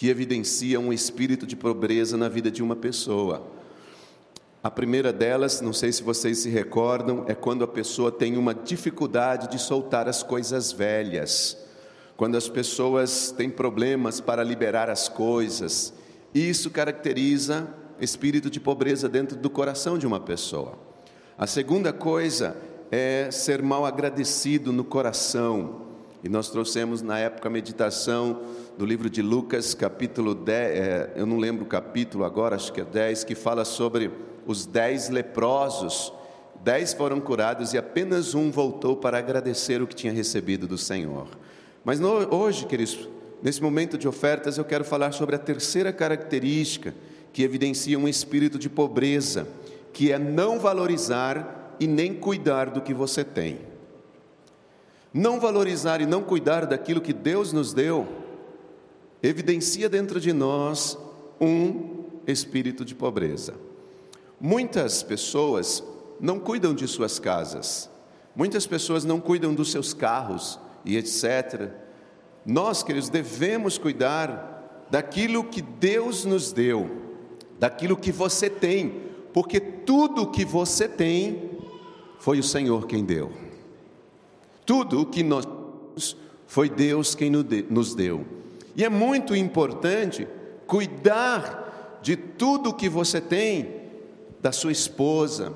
que evidenciam um espírito de pobreza na vida de uma pessoa. A primeira delas, não sei se vocês se recordam, é quando a pessoa tem uma dificuldade de soltar as coisas velhas, quando as pessoas têm problemas para liberar as coisas. Isso caracteriza espírito de pobreza dentro do coração de uma pessoa. A segunda coisa é ser mal agradecido no coração. E nós trouxemos na época a meditação do livro de Lucas, capítulo 10, é, eu não lembro o capítulo agora, acho que é 10, que fala sobre os dez leprosos. Dez foram curados e apenas um voltou para agradecer o que tinha recebido do Senhor. Mas no, hoje, queridos, nesse momento de ofertas, eu quero falar sobre a terceira característica que evidencia um espírito de pobreza, que é não valorizar e nem cuidar do que você tem. Não valorizar e não cuidar daquilo que Deus nos deu, evidencia dentro de nós um espírito de pobreza. Muitas pessoas não cuidam de suas casas, muitas pessoas não cuidam dos seus carros e etc. Nós, queridos, devemos cuidar daquilo que Deus nos deu, daquilo que você tem, porque tudo que você tem foi o Senhor quem deu. Tudo o que nós temos foi Deus quem nos deu. E é muito importante cuidar de tudo que você tem da sua esposa,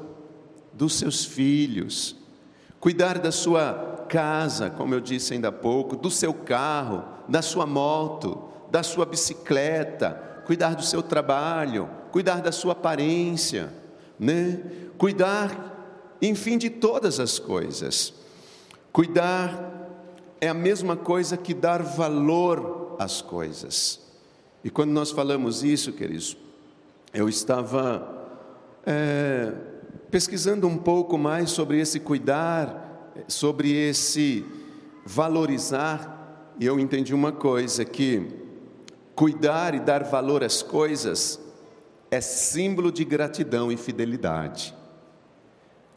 dos seus filhos, cuidar da sua casa, como eu disse ainda há pouco, do seu carro, da sua moto, da sua bicicleta, cuidar do seu trabalho, cuidar da sua aparência, né? Cuidar, enfim, de todas as coisas. Cuidar é a mesma coisa que dar valor às coisas. E quando nós falamos isso, queridos, eu estava é, pesquisando um pouco mais sobre esse cuidar, sobre esse valorizar, e eu entendi uma coisa: que cuidar e dar valor às coisas é símbolo de gratidão e fidelidade.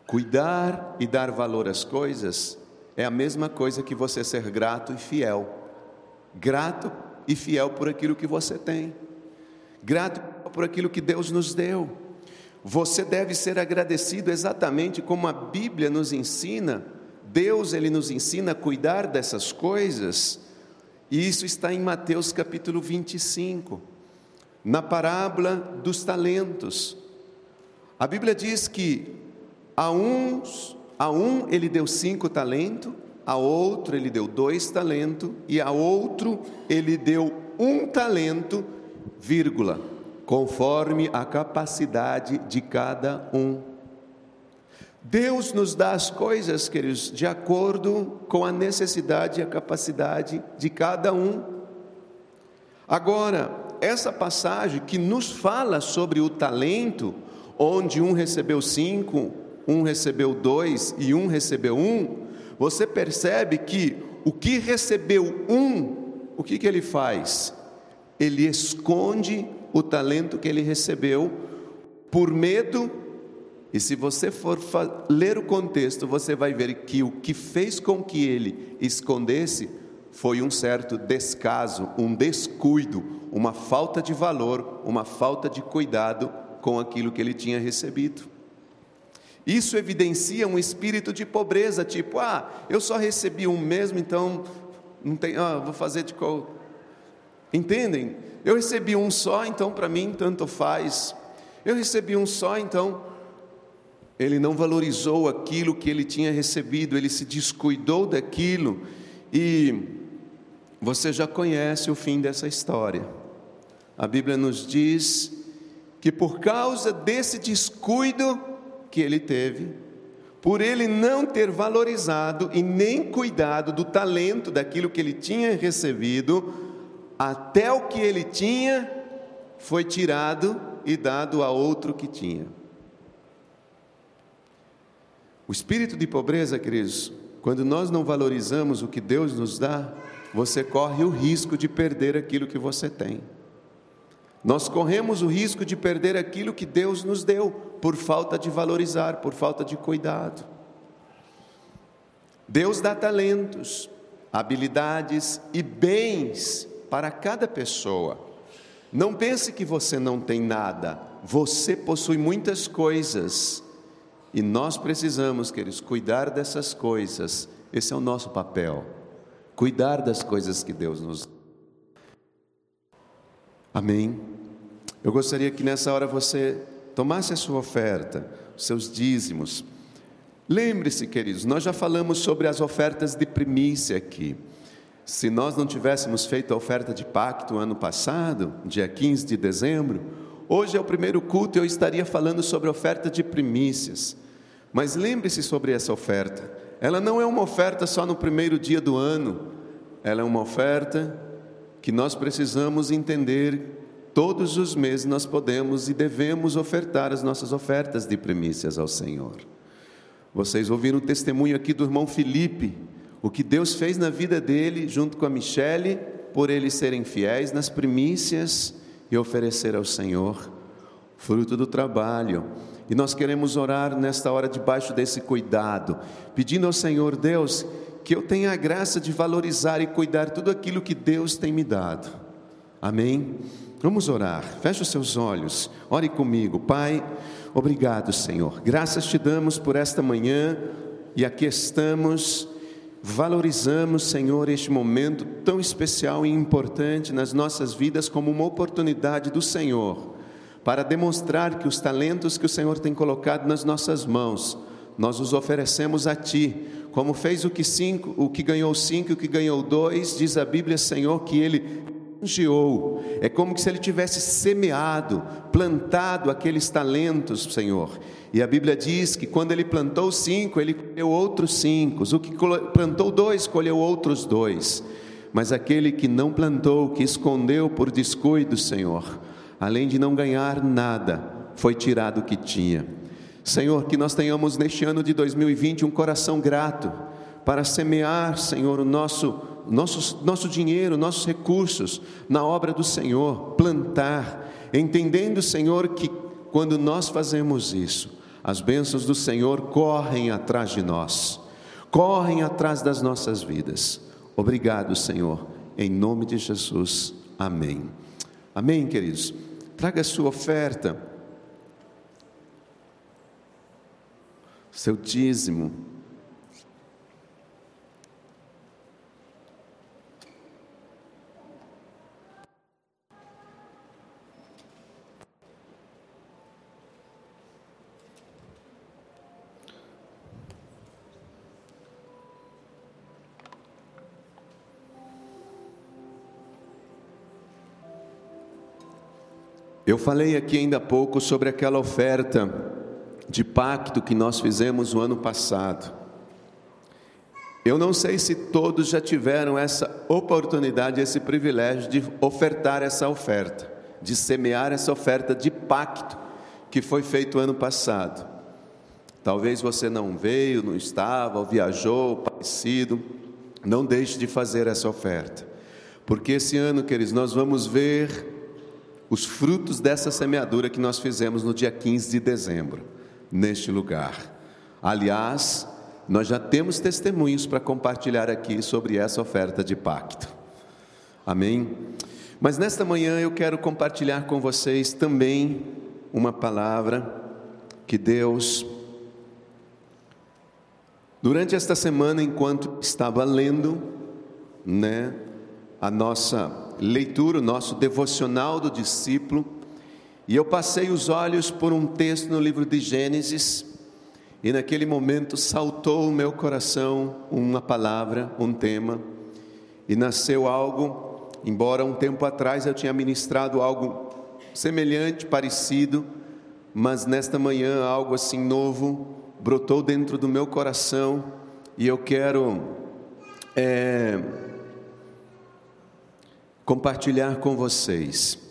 Cuidar e dar valor às coisas é a mesma coisa que você ser grato e fiel. Grato e fiel por aquilo que você tem. Grato por aquilo que Deus nos deu. Você deve ser agradecido exatamente como a Bíblia nos ensina. Deus ele nos ensina a cuidar dessas coisas. E isso está em Mateus capítulo 25, na parábola dos talentos. A Bíblia diz que a uns, a um ele deu cinco talentos, a outro ele deu dois talentos e a outro ele deu um talento, vírgula conforme a capacidade de cada um. Deus nos dá as coisas, queridos, de acordo com a necessidade e a capacidade de cada um. Agora, essa passagem que nos fala sobre o talento, onde um recebeu cinco, um recebeu dois e um recebeu um, você percebe que o que recebeu um, o que, que ele faz? Ele esconde o talento que ele recebeu por medo. E se você for ler o contexto, você vai ver que o que fez com que ele escondesse foi um certo descaso, um descuido, uma falta de valor, uma falta de cuidado com aquilo que ele tinha recebido. Isso evidencia um espírito de pobreza, tipo, ah, eu só recebi um mesmo, então não tem, ah, vou fazer de qual. Entendem? Eu recebi um só, então para mim tanto faz. Eu recebi um só, então ele não valorizou aquilo que ele tinha recebido, ele se descuidou daquilo e você já conhece o fim dessa história. A Bíblia nos diz que por causa desse descuido que ele teve, por ele não ter valorizado e nem cuidado do talento daquilo que ele tinha recebido, até o que ele tinha foi tirado e dado a outro que tinha. O espírito de pobreza, queridos, quando nós não valorizamos o que Deus nos dá, você corre o risco de perder aquilo que você tem. Nós corremos o risco de perder aquilo que Deus nos deu, por falta de valorizar, por falta de cuidado. Deus dá talentos, habilidades e bens para cada pessoa. Não pense que você não tem nada, você possui muitas coisas. E nós precisamos, queridos, cuidar dessas coisas. Esse é o nosso papel. Cuidar das coisas que Deus nos Amém. Eu gostaria que nessa hora você tomasse a sua oferta, os seus dízimos. Lembre-se, queridos, nós já falamos sobre as ofertas de primícia aqui. Se nós não tivéssemos feito a oferta de pacto ano passado, dia 15 de dezembro, hoje é o primeiro culto e eu estaria falando sobre a oferta de primícias. Mas lembre-se sobre essa oferta. Ela não é uma oferta só no primeiro dia do ano, ela é uma oferta que nós precisamos entender todos os meses nós podemos e devemos ofertar as nossas ofertas de primícias ao Senhor. Vocês ouviram o testemunho aqui do irmão Felipe, o que Deus fez na vida dele, junto com a Michele, por eles serem fiéis nas primícias e oferecer ao Senhor, fruto do trabalho. E nós queremos orar nesta hora debaixo desse cuidado, pedindo ao Senhor Deus que eu tenha a graça de valorizar e cuidar tudo aquilo que Deus tem me dado. Amém? Vamos orar. Feche os seus olhos. Ore comigo. Pai, obrigado, Senhor. Graças te damos por esta manhã e aqui estamos. Valorizamos, Senhor, este momento tão especial e importante nas nossas vidas como uma oportunidade do Senhor para demonstrar que os talentos que o Senhor tem colocado nas nossas mãos, nós os oferecemos a Ti como fez o que cinco, o que ganhou cinco, o que ganhou dois, diz a Bíblia, Senhor, que ele geou. É como se ele tivesse semeado, plantado aqueles talentos, Senhor. E a Bíblia diz que quando ele plantou cinco, ele colheu outros cinco. O que plantou dois, colheu outros dois. Mas aquele que não plantou, que escondeu por descuido, Senhor, além de não ganhar nada, foi tirado o que tinha. Senhor, que nós tenhamos neste ano de 2020 um coração grato para semear, Senhor, o nosso, nosso, nosso dinheiro, nossos recursos na obra do Senhor, plantar, entendendo, Senhor, que quando nós fazemos isso, as bênçãos do Senhor correm atrás de nós, correm atrás das nossas vidas. Obrigado, Senhor, em nome de Jesus. Amém. Amém, queridos. Traga a sua oferta seu dízimo. Eu falei aqui ainda há pouco sobre aquela oferta de pacto que nós fizemos o ano passado. Eu não sei se todos já tiveram essa oportunidade, esse privilégio de ofertar essa oferta, de semear essa oferta de pacto que foi feito ano passado. Talvez você não veio, não estava, ou viajou, parecido. Não deixe de fazer essa oferta, porque esse ano, queridos, nós vamos ver os frutos dessa semeadura que nós fizemos no dia 15 de dezembro neste lugar. Aliás, nós já temos testemunhos para compartilhar aqui sobre essa oferta de pacto. Amém? Mas nesta manhã eu quero compartilhar com vocês também uma palavra que Deus, durante esta semana, enquanto estava lendo, né, a nossa leitura, o nosso devocional do discípulo, e eu passei os olhos por um texto no livro de Gênesis, e naquele momento saltou o meu coração uma palavra, um tema, e nasceu algo, embora um tempo atrás eu tinha ministrado algo semelhante, parecido, mas nesta manhã algo assim novo brotou dentro do meu coração, e eu quero é, compartilhar com vocês.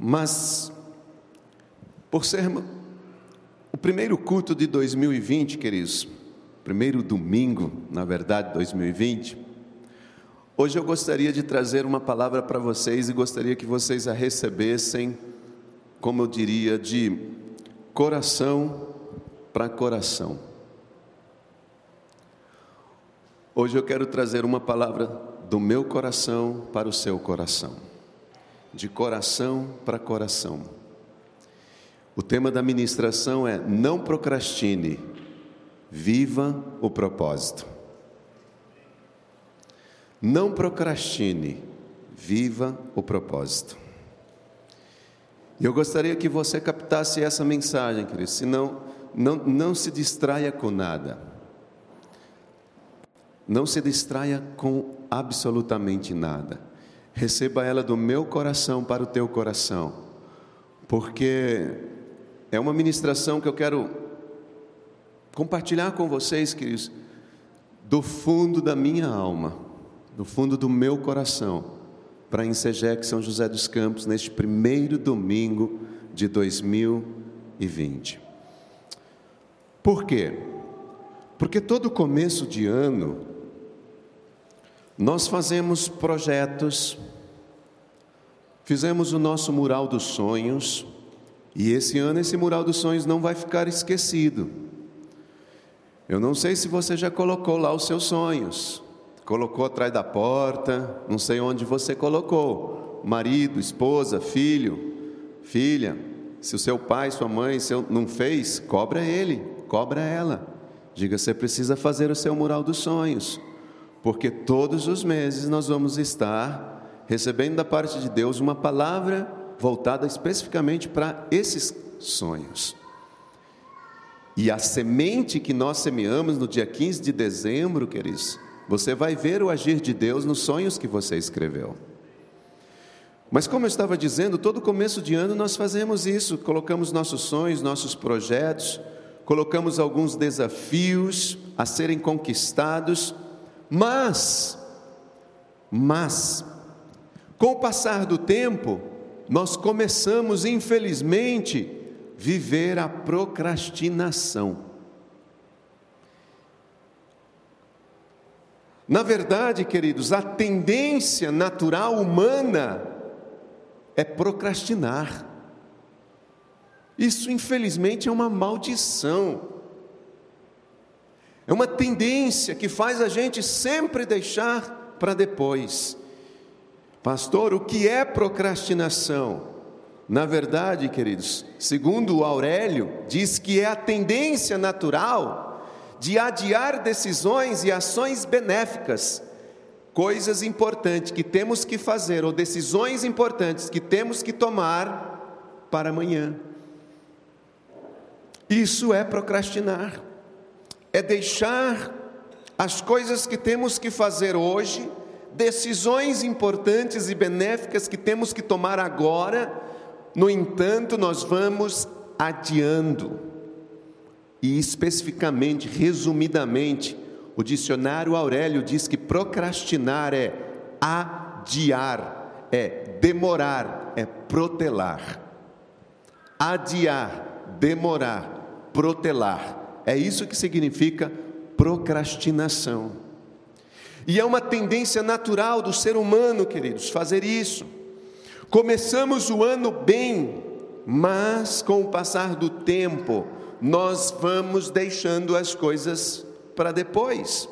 Mas, por ser o primeiro culto de 2020, queridos, primeiro domingo, na verdade, 2020, hoje eu gostaria de trazer uma palavra para vocês e gostaria que vocês a recebessem, como eu diria, de coração para coração. Hoje eu quero trazer uma palavra do meu coração para o seu coração. De coração para coração. O tema da ministração é: não procrastine, viva o propósito. Não procrastine, viva o propósito. E eu gostaria que você captasse essa mensagem, querido, senão não, não se distraia com nada. Não se distraia com absolutamente nada. Receba ela do meu coração para o teu coração, porque é uma ministração que eu quero compartilhar com vocês, queridos, do fundo da minha alma, do fundo do meu coração, para Insegec São José dos Campos, neste primeiro domingo de 2020. Por quê? Porque todo começo de ano nós fazemos projetos, fizemos o nosso mural dos sonhos, e esse ano esse mural dos sonhos não vai ficar esquecido. Eu não sei se você já colocou lá os seus sonhos, colocou atrás da porta, não sei onde você colocou, marido, esposa, filho, filha. Se o seu pai, sua mãe seu, não fez, cobra ele, cobra ela. Diga, você precisa fazer o seu mural dos sonhos porque todos os meses nós vamos estar recebendo da parte de Deus uma palavra voltada especificamente para esses sonhos. E a semente que nós semeamos no dia 15 de dezembro, queridos, você vai ver o agir de Deus nos sonhos que você escreveu. Mas como eu estava dizendo, todo começo de ano nós fazemos isso, colocamos nossos sonhos, nossos projetos, colocamos alguns desafios a serem conquistados mas, mas, com o passar do tempo, nós começamos, infelizmente, viver a procrastinação. Na verdade, queridos, a tendência natural humana é procrastinar. Isso, infelizmente, é uma maldição. É uma tendência que faz a gente sempre deixar para depois. Pastor, o que é procrastinação? Na verdade, queridos, segundo Aurélio, diz que é a tendência natural de adiar decisões e ações benéficas, coisas importantes que temos que fazer ou decisões importantes que temos que tomar para amanhã. Isso é procrastinar é deixar as coisas que temos que fazer hoje, decisões importantes e benéficas que temos que tomar agora, no entanto, nós vamos adiando. E especificamente, resumidamente, o dicionário Aurélio diz que procrastinar é adiar, é demorar, é protelar. Adiar, demorar, protelar. É isso que significa procrastinação. E é uma tendência natural do ser humano, queridos, fazer isso. Começamos o ano bem, mas com o passar do tempo, nós vamos deixando as coisas para depois.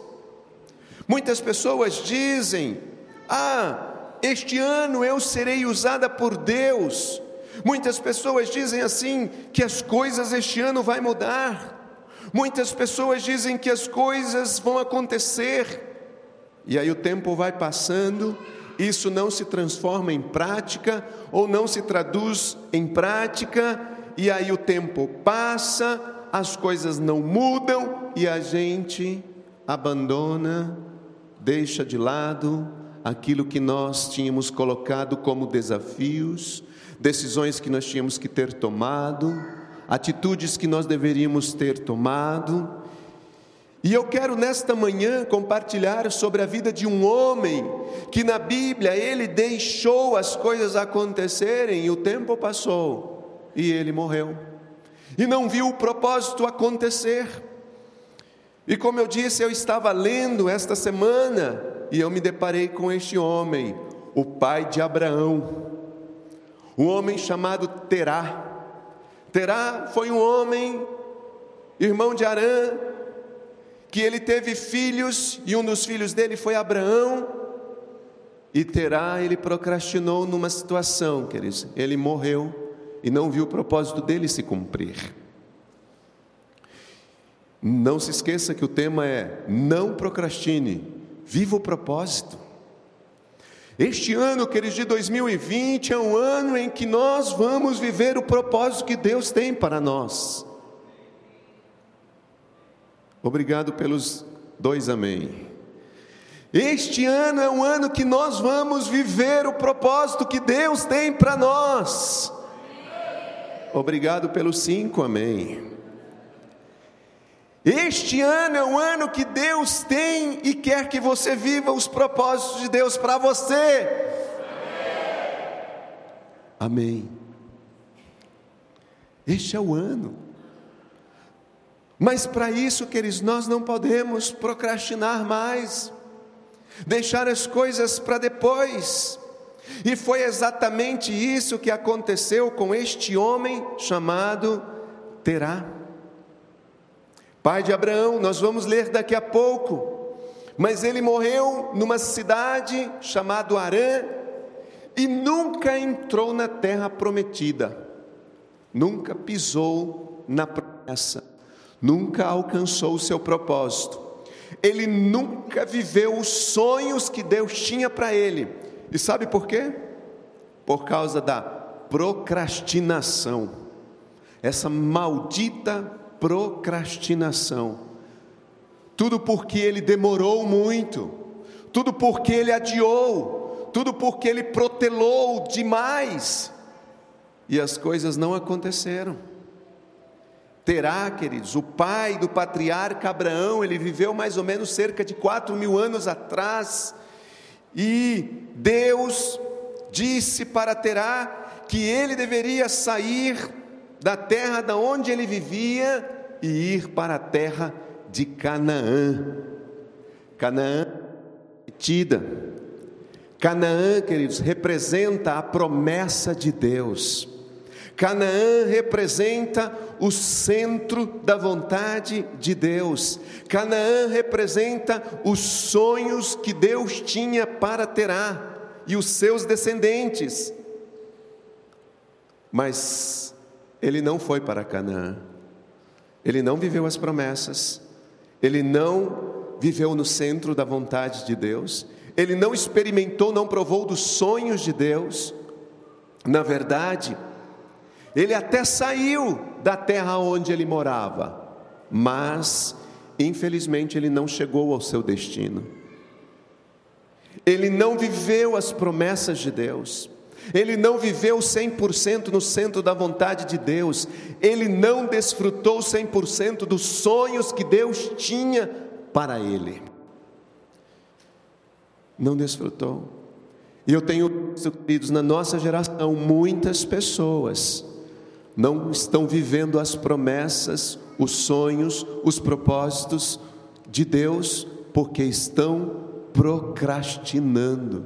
Muitas pessoas dizem: Ah, este ano eu serei usada por Deus. Muitas pessoas dizem assim que as coisas este ano vai mudar. Muitas pessoas dizem que as coisas vão acontecer, e aí o tempo vai passando, isso não se transforma em prática, ou não se traduz em prática, e aí o tempo passa, as coisas não mudam, e a gente abandona, deixa de lado aquilo que nós tínhamos colocado como desafios, decisões que nós tínhamos que ter tomado, atitudes que nós deveríamos ter tomado. E eu quero nesta manhã compartilhar sobre a vida de um homem que na Bíblia ele deixou as coisas acontecerem e o tempo passou e ele morreu. E não viu o propósito acontecer. E como eu disse, eu estava lendo esta semana e eu me deparei com este homem, o pai de Abraão, um homem chamado Terá. Terá foi um homem, irmão de Arã, que ele teve filhos, e um dos filhos dele foi Abraão, E Terá, ele procrastinou numa situação, queridos. Ele morreu e não viu o propósito dele se cumprir. Não se esqueça que o tema é não procrastine, viva o propósito. Este ano, queridos, de 2020 é um ano em que nós vamos viver o propósito que Deus tem para nós. Obrigado pelos dois amém. Este ano é um ano que nós vamos viver o propósito que Deus tem para nós. Obrigado pelos cinco amém. Este ano é um ano que Deus tem e quer que você viva os propósitos de Deus para você. Amém. Este é o ano. Mas para isso, queridos, nós não podemos procrastinar mais, deixar as coisas para depois. E foi exatamente isso que aconteceu com este homem chamado Terá pai de Abraão, nós vamos ler daqui a pouco. Mas ele morreu numa cidade chamada Arã e nunca entrou na terra prometida, nunca pisou na promessa, nunca alcançou o seu propósito. Ele nunca viveu os sonhos que Deus tinha para ele. E sabe por quê? Por causa da procrastinação. Essa maldita procrastinação. Tudo porque ele demorou muito, tudo porque ele adiou, tudo porque ele protelou demais, e as coisas não aconteceram. Terá, queridos, o pai do patriarca Abraão, ele viveu mais ou menos cerca de quatro mil anos atrás, e Deus disse para Terá que ele deveria sair da terra da onde ele vivia e ir para a terra de Canaã. Canaã tida. Canaã, queridos, representa a promessa de Deus. Canaã representa o centro da vontade de Deus. Canaã representa os sonhos que Deus tinha para Terá e os seus descendentes. Mas ele não foi para Canaã. Ele não viveu as promessas. Ele não viveu no centro da vontade de Deus. Ele não experimentou, não provou dos sonhos de Deus. Na verdade, ele até saiu da terra onde ele morava, mas infelizmente ele não chegou ao seu destino. Ele não viveu as promessas de Deus. Ele não viveu 100% no centro da vontade de Deus, ele não desfrutou 100% dos sonhos que Deus tinha para ele. Não desfrutou. E eu tenho, queridos, na nossa geração, muitas pessoas não estão vivendo as promessas, os sonhos, os propósitos de Deus, porque estão procrastinando.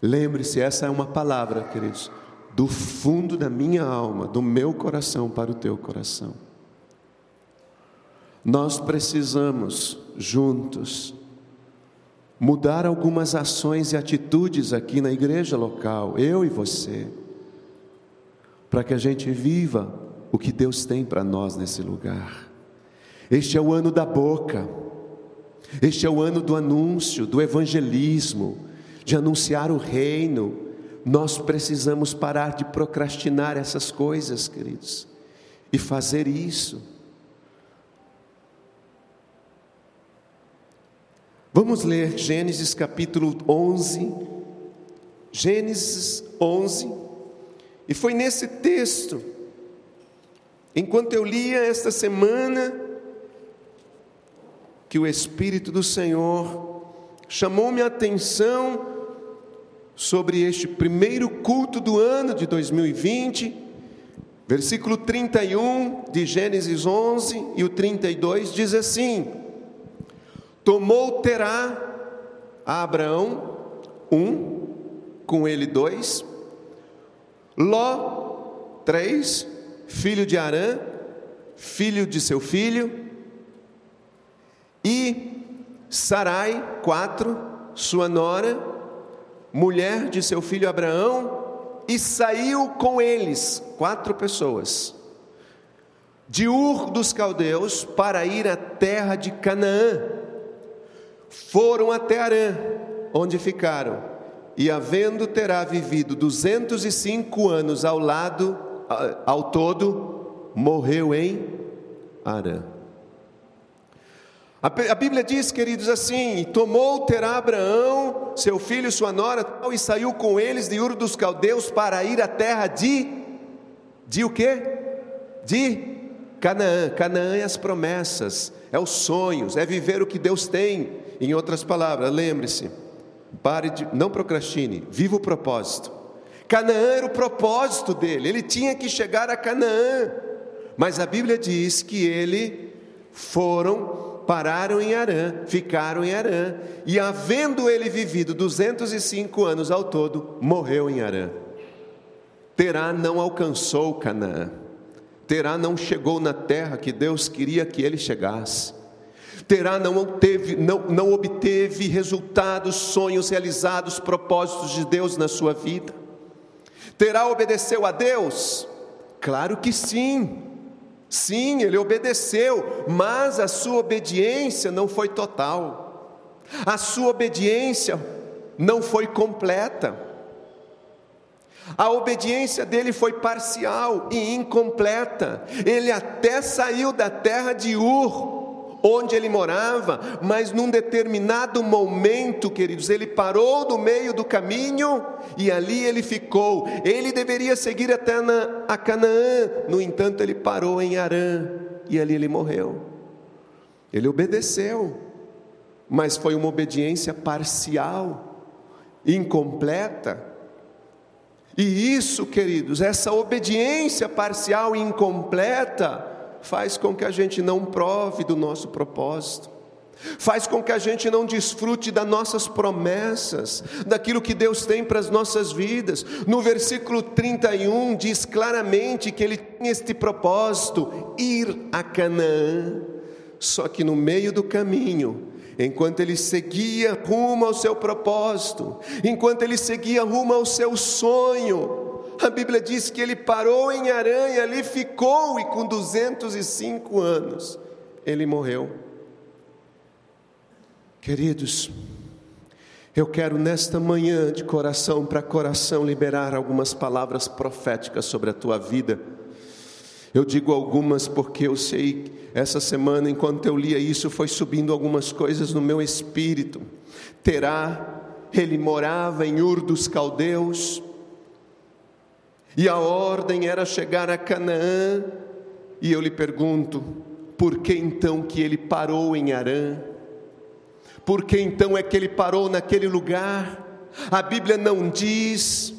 Lembre-se, essa é uma palavra, queridos, do fundo da minha alma, do meu coração para o teu coração. Nós precisamos, juntos, mudar algumas ações e atitudes aqui na igreja local, eu e você, para que a gente viva o que Deus tem para nós nesse lugar. Este é o ano da boca, este é o ano do anúncio, do evangelismo, de anunciar o reino, nós precisamos parar de procrastinar essas coisas, queridos, e fazer isso. Vamos ler Gênesis capítulo 11. Gênesis 11. E foi nesse texto, enquanto eu lia esta semana, que o Espírito do Senhor chamou-me a atenção sobre este primeiro culto do ano de 2020, versículo 31 de Gênesis 11 e o 32 diz assim: Tomou Terá a Abraão um, com ele dois, Ló três, filho de Arã, filho de seu filho, e Sarai quatro, sua nora, mulher de seu filho Abraão, e saiu com eles, quatro pessoas, de Ur dos Caldeus para ir à terra de Canaã. Foram até Arã, onde ficaram, e havendo terá vivido 205 anos ao lado, ao todo, morreu em Arã. A Bíblia diz, queridos, assim: tomou Terá Abraão, seu filho sua nora, e saiu com eles de Ur dos Caldeus para ir à terra de. De o quê? De Canaã. Canaã é as promessas, é os sonhos, é viver o que Deus tem. Em outras palavras, lembre-se, pare de. Não procrastine, viva o propósito. Canaã era o propósito dele, ele tinha que chegar a Canaã. Mas a Bíblia diz que ele foram pararam em Arã, ficaram em Arã, e havendo ele vivido 205 anos ao todo, morreu em Arã. Terá não alcançou Canaã. Terá não chegou na terra que Deus queria que ele chegasse. Terá não obteve, não, não obteve resultados, sonhos realizados, propósitos de Deus na sua vida. Terá obedeceu a Deus? Claro que sim. Sim, ele obedeceu, mas a sua obediência não foi total, a sua obediência não foi completa. A obediência dele foi parcial e incompleta. Ele até saiu da terra de Ur, onde ele morava, mas num determinado momento, queridos, ele parou no meio do caminho e ali ele ficou. Ele deveria seguir até a Canaã, no entanto, ele parou em Arã e ali ele morreu. Ele obedeceu, mas foi uma obediência parcial, incompleta. E isso, queridos, essa obediência parcial e incompleta, faz com que a gente não prove do nosso propósito, faz com que a gente não desfrute das nossas promessas, daquilo que Deus tem para as nossas vidas. No versículo 31 diz claramente que ele tinha este propósito: ir a Canaã. Só que no meio do caminho, enquanto ele seguia rumo ao seu propósito, enquanto ele seguia rumo ao seu sonho, a Bíblia diz que ele parou em Aranha, ali ficou e com 205 anos ele morreu. Queridos, eu quero nesta manhã, de coração para coração, liberar algumas palavras proféticas sobre a tua vida. Eu digo algumas porque eu sei, essa semana, enquanto eu lia isso, foi subindo algumas coisas no meu espírito. Terá, ele morava em Ur dos Caldeus, e a ordem era chegar a Canaã, e eu lhe pergunto, por que então que ele parou em Arã? Por que então é que ele parou naquele lugar? A Bíblia não diz,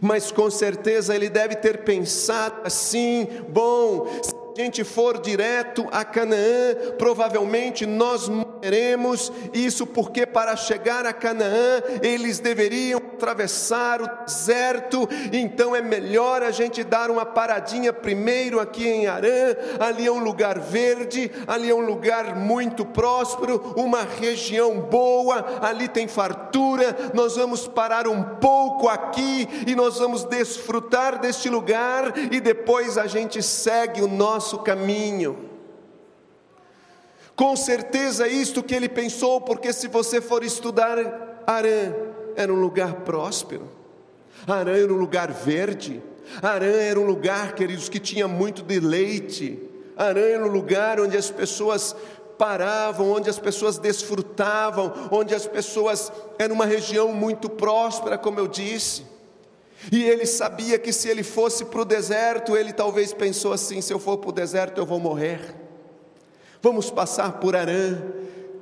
mas com certeza ele deve ter pensado assim: bom, se a gente for direto a Canaã, provavelmente nós morreremos. Isso porque para chegar a Canaã eles deveriam atravessar o deserto, então é melhor a gente dar uma paradinha primeiro aqui em Arã, ali é um lugar verde, ali é um lugar muito próspero, uma região boa, ali tem fartura, nós vamos parar um pouco aqui e nós vamos desfrutar deste lugar. E depois a gente segue o nosso caminho. Com certeza isto que ele pensou, porque se você for estudar Arã, era um lugar próspero, Arã era um lugar verde, Arã era um lugar, queridos, que tinha muito deleite, Arã era um lugar onde as pessoas paravam, onde as pessoas desfrutavam, onde as pessoas era uma região muito próspera, como eu disse. E ele sabia que se ele fosse para o deserto, ele talvez pensou assim: se eu for para o deserto, eu vou morrer. Vamos passar por Arã,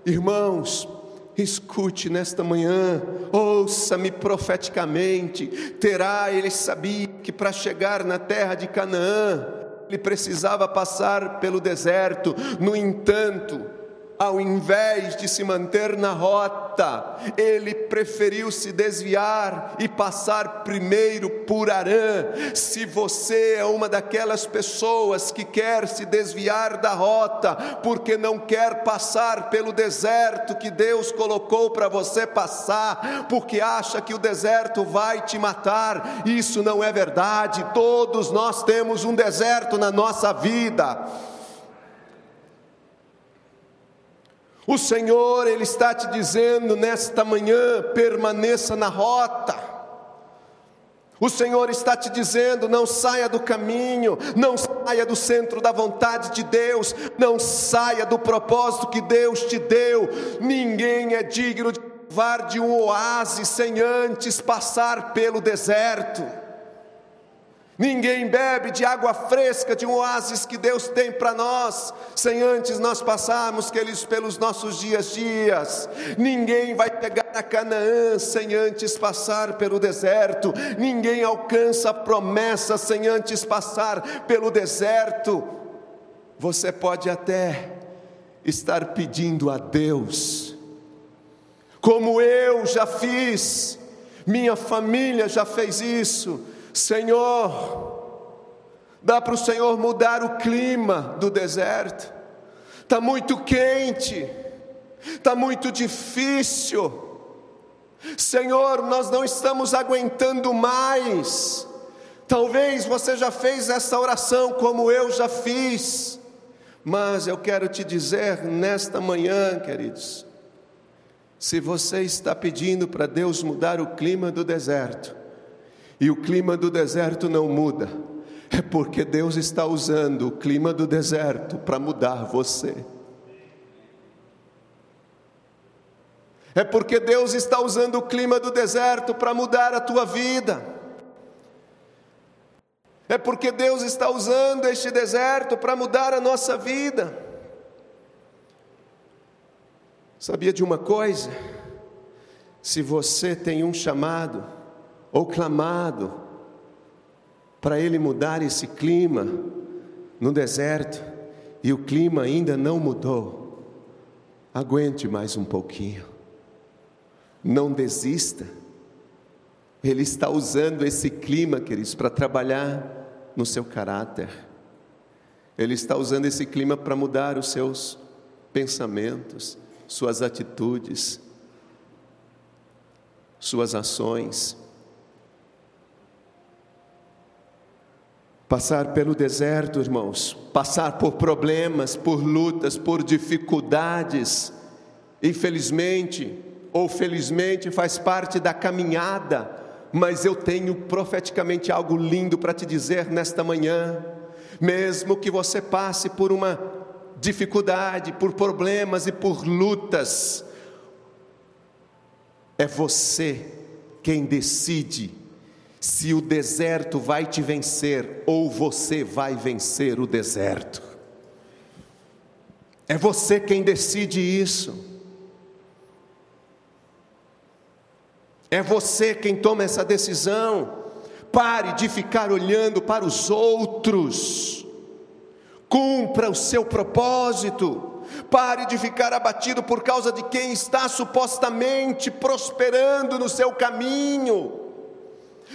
irmãos. Escute nesta manhã, ouça-me profeticamente. Terá, ele sabia que para chegar na terra de Canaã, ele precisava passar pelo deserto. No entanto, ao invés de se manter na rota, ele preferiu se desviar e passar primeiro por Arã. Se você é uma daquelas pessoas que quer se desviar da rota, porque não quer passar pelo deserto que Deus colocou para você passar, porque acha que o deserto vai te matar, isso não é verdade. Todos nós temos um deserto na nossa vida. O Senhor, Ele está te dizendo nesta manhã: permaneça na rota. O Senhor está te dizendo: não saia do caminho, não saia do centro da vontade de Deus, não saia do propósito que Deus te deu. Ninguém é digno de levar de um oásis sem antes passar pelo deserto. Ninguém bebe de água fresca, de um oásis que Deus tem para nós, sem antes nós passarmos pelos nossos dias dias. Ninguém vai pegar a Canaã sem antes passar pelo deserto. Ninguém alcança a promessa sem antes passar pelo deserto. Você pode até estar pedindo a Deus, como eu já fiz, minha família já fez isso Senhor, dá para o Senhor mudar o clima do deserto, está muito quente, está muito difícil. Senhor, nós não estamos aguentando mais. Talvez você já fez essa oração como eu já fiz, mas eu quero te dizer nesta manhã, queridos, se você está pedindo para Deus mudar o clima do deserto, e o clima do deserto não muda, é porque Deus está usando o clima do deserto para mudar você. É porque Deus está usando o clima do deserto para mudar a tua vida. É porque Deus está usando este deserto para mudar a nossa vida. Sabia de uma coisa? Se você tem um chamado, ou clamado para Ele mudar esse clima no deserto e o clima ainda não mudou, aguente mais um pouquinho, não desista. Ele está usando esse clima, queridos, para trabalhar no seu caráter. Ele está usando esse clima para mudar os seus pensamentos, suas atitudes, suas ações. Passar pelo deserto, irmãos, passar por problemas, por lutas, por dificuldades, infelizmente ou felizmente faz parte da caminhada, mas eu tenho profeticamente algo lindo para te dizer nesta manhã. Mesmo que você passe por uma dificuldade, por problemas e por lutas, é você quem decide se o deserto vai te vencer ou você vai vencer o deserto. É você quem decide isso. É você quem toma essa decisão. Pare de ficar olhando para os outros. Cumpra o seu propósito. Pare de ficar abatido por causa de quem está supostamente prosperando no seu caminho.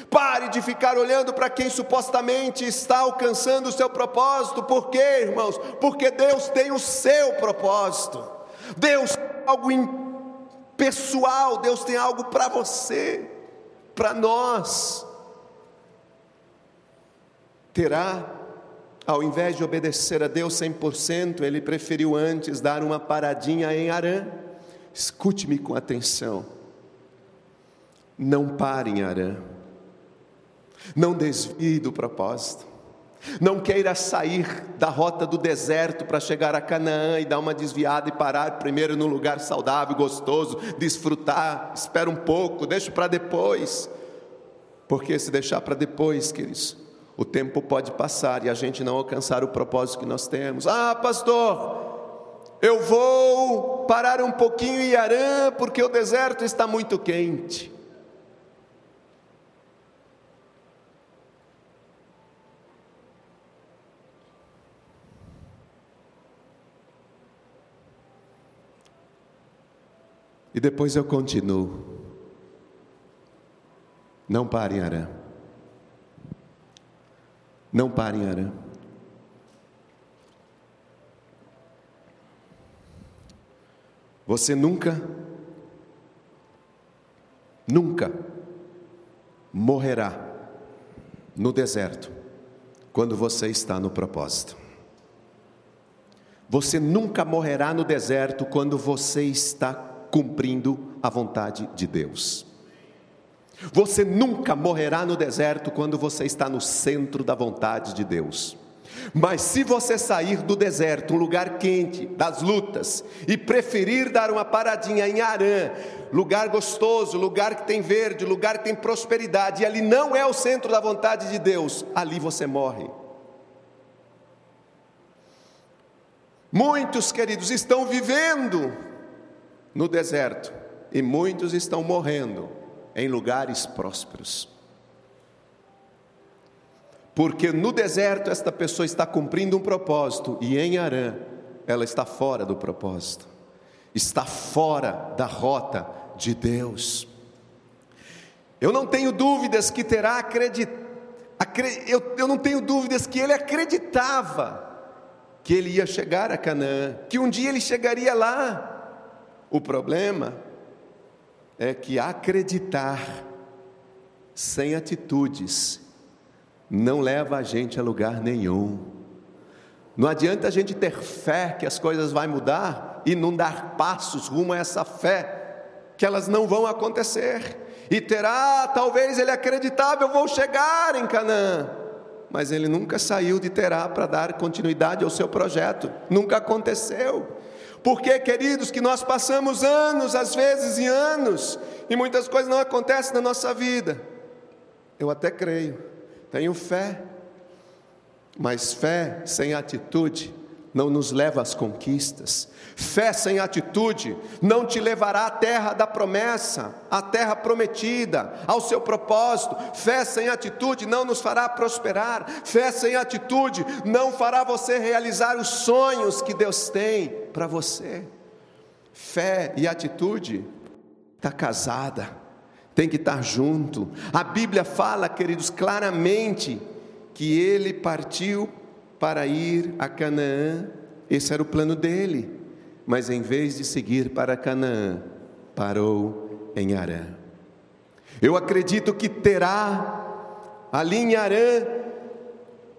Pare de ficar olhando para quem supostamente está alcançando o seu propósito. Por quê, irmãos? Porque Deus tem o seu propósito. Deus tem algo pessoal, Deus tem algo para você, para nós. Terá, ao invés de obedecer a Deus 100%, ele preferiu antes dar uma paradinha em Arã. Escute-me com atenção. Não pare em Arã. Não desvie do propósito. Não queira sair da rota do deserto para chegar a Canaã e dar uma desviada e parar primeiro num lugar saudável, gostoso, desfrutar. Espera um pouco, deixa para depois. Porque se deixar para depois, queridos, o tempo pode passar e a gente não alcançar o propósito que nós temos. Ah, pastor, eu vou parar um pouquinho em Arã porque o deserto está muito quente. E depois eu continuo. Não pare em Arã. Não pare em Arã. Você nunca, nunca morrerá no deserto quando você está no propósito. Você nunca morrerá no deserto quando você está cumprindo a vontade de Deus. Você nunca morrerá no deserto quando você está no centro da vontade de Deus. Mas se você sair do deserto, um lugar quente, das lutas, e preferir dar uma paradinha em Arã, lugar gostoso, lugar que tem verde, lugar que tem prosperidade, e ali não é o centro da vontade de Deus, ali você morre. Muitos, queridos, estão vivendo no deserto, e muitos estão morrendo em lugares prósperos. Porque no deserto esta pessoa está cumprindo um propósito e em Arã ela está fora do propósito, está fora da rota de Deus. Eu não tenho dúvidas que terá acreditado, eu, eu não tenho dúvidas que ele acreditava que ele ia chegar a Canaã, que um dia ele chegaria lá. O problema é que acreditar sem atitudes não leva a gente a lugar nenhum. Não adianta a gente ter fé que as coisas vão mudar e não dar passos rumo a essa fé, que elas não vão acontecer. E terá, talvez ele acreditava, eu vou chegar em Canaã. Mas ele nunca saiu de Terá para dar continuidade ao seu projeto. Nunca aconteceu. Porque, queridos, que nós passamos anos, às vezes e anos, e muitas coisas não acontecem na nossa vida. Eu até creio tenho fé, mas fé sem atitude não nos leva às conquistas. Fé sem atitude não te levará à terra da promessa, à terra prometida, ao seu propósito. Fé sem atitude não nos fará prosperar. Fé sem atitude não fará você realizar os sonhos que Deus tem para você. Fé e atitude está casada tem que estar junto. A Bíblia fala, queridos, claramente que ele partiu para ir a Canaã, esse era o plano dele, mas em vez de seguir para Canaã, parou em Arã. Eu acredito que terá ali em Arã,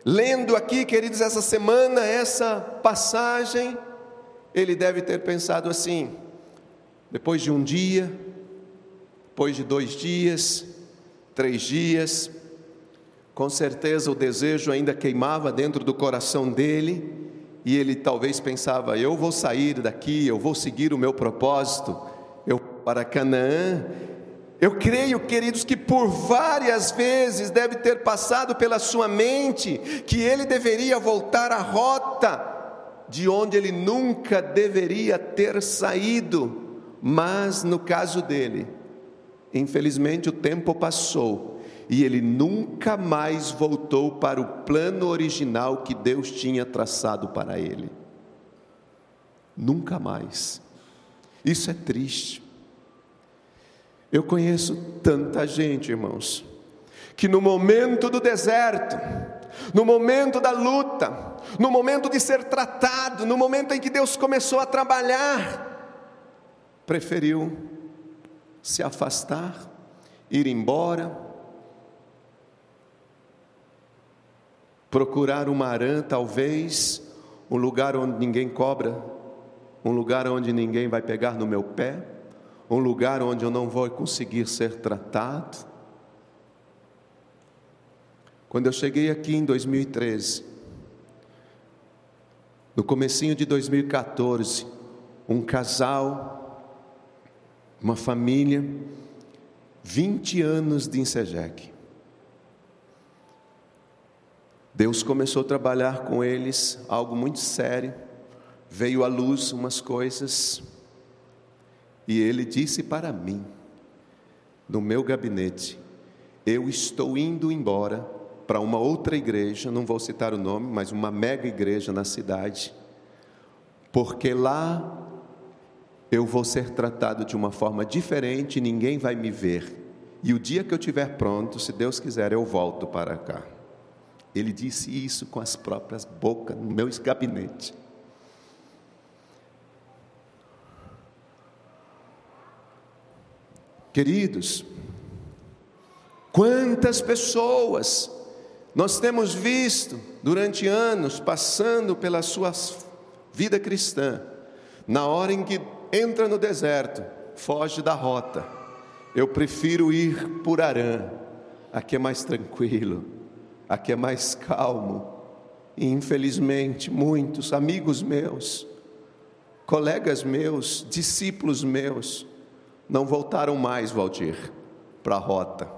lendo aqui, queridos, essa semana, essa passagem, ele deve ter pensado assim: depois de um dia, depois de dois dias, três dias, com certeza o desejo ainda queimava dentro do coração dele, e ele talvez pensava: eu vou sair daqui, eu vou seguir o meu propósito, eu para Canaã. Eu creio, queridos, que por várias vezes deve ter passado pela sua mente que ele deveria voltar à rota de onde ele nunca deveria ter saído, mas no caso dele, Infelizmente, o tempo passou e ele nunca mais voltou para o plano original que Deus tinha traçado para ele. Nunca mais. Isso é triste. Eu conheço tanta gente, irmãos, que no momento do deserto, no momento da luta, no momento de ser tratado, no momento em que Deus começou a trabalhar, preferiu se afastar, ir embora, procurar uma arã, talvez, um lugar onde ninguém cobra, um lugar onde ninguém vai pegar no meu pé, um lugar onde eu não vou conseguir ser tratado. Quando eu cheguei aqui em 2013, no comecinho de 2014, um casal uma família, 20 anos de Insegec. Deus começou a trabalhar com eles algo muito sério, veio à luz umas coisas, e ele disse para mim, no meu gabinete, eu estou indo embora para uma outra igreja, não vou citar o nome, mas uma mega igreja na cidade, porque lá eu vou ser tratado de uma forma diferente, ninguém vai me ver. E o dia que eu estiver pronto, se Deus quiser, eu volto para cá. Ele disse isso com as próprias bocas no meu gabinete. Queridos, quantas pessoas nós temos visto durante anos passando pela sua vida cristã, na hora em que entra no deserto, foge da rota. Eu prefiro ir por Arã, aqui é mais tranquilo, aqui é mais calmo. E infelizmente, muitos amigos meus, colegas meus, discípulos meus, não voltaram mais, Valdir, para a rota.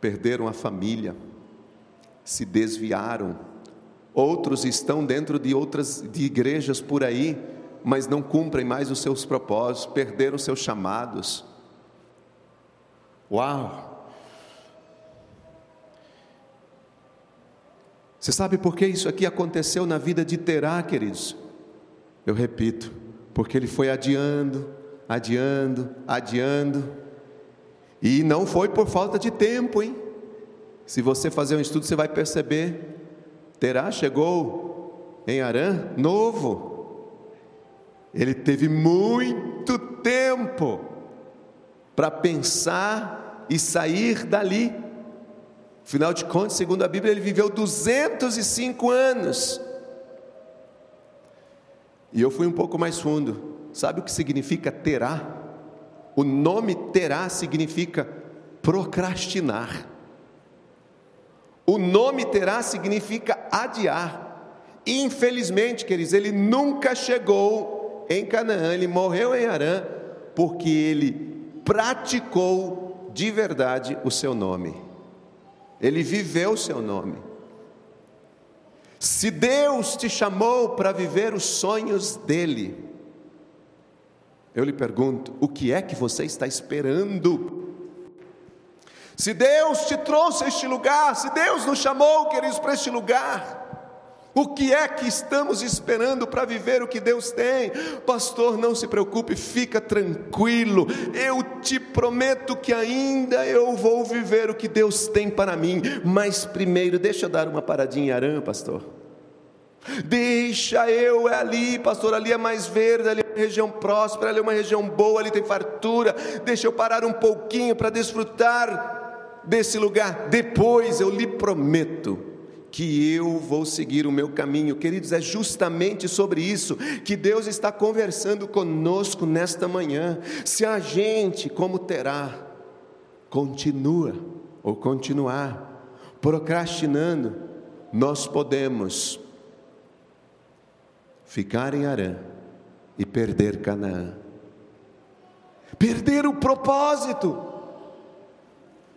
Perderam a família, se desviaram. Outros estão dentro de outras de igrejas por aí, mas não cumprem mais os seus propósitos, perderam seus chamados. Uau! Você sabe por que isso aqui aconteceu na vida de Terá, queridos? Eu repito, porque ele foi adiando, adiando, adiando. E não foi por falta de tempo, hein? Se você fazer um estudo, você vai perceber. Terá chegou em Arã novo. Ele teve muito tempo para pensar e sair dali. Afinal de contas, segundo a Bíblia, ele viveu 205 anos. E eu fui um pouco mais fundo. Sabe o que significa terá? O nome terá significa procrastinar. O nome terá significa adiar. Infelizmente, queridos, ele nunca chegou em Canaã, ele morreu em Arã, porque ele praticou de verdade o seu nome. Ele viveu o seu nome. Se Deus te chamou para viver os sonhos dele, eu lhe pergunto: o que é que você está esperando? Se Deus te trouxe a este lugar, se Deus nos chamou, queridos, para este lugar, o que é que estamos esperando para viver o que Deus tem? Pastor, não se preocupe, fica tranquilo. Eu te prometo que ainda eu vou viver o que Deus tem para mim. Mas primeiro, deixa eu dar uma paradinha em Arã, pastor. Deixa eu é ali, pastor, ali é mais verde, ali é uma região próspera, ali é uma região boa, ali tem fartura. Deixa eu parar um pouquinho para desfrutar desse lugar. Depois eu lhe prometo que eu vou seguir o meu caminho. Queridos, é justamente sobre isso que Deus está conversando conosco nesta manhã. Se a gente, como terá, continua ou continuar procrastinando, nós podemos ficar em Arã e perder Canaã. Perder o propósito,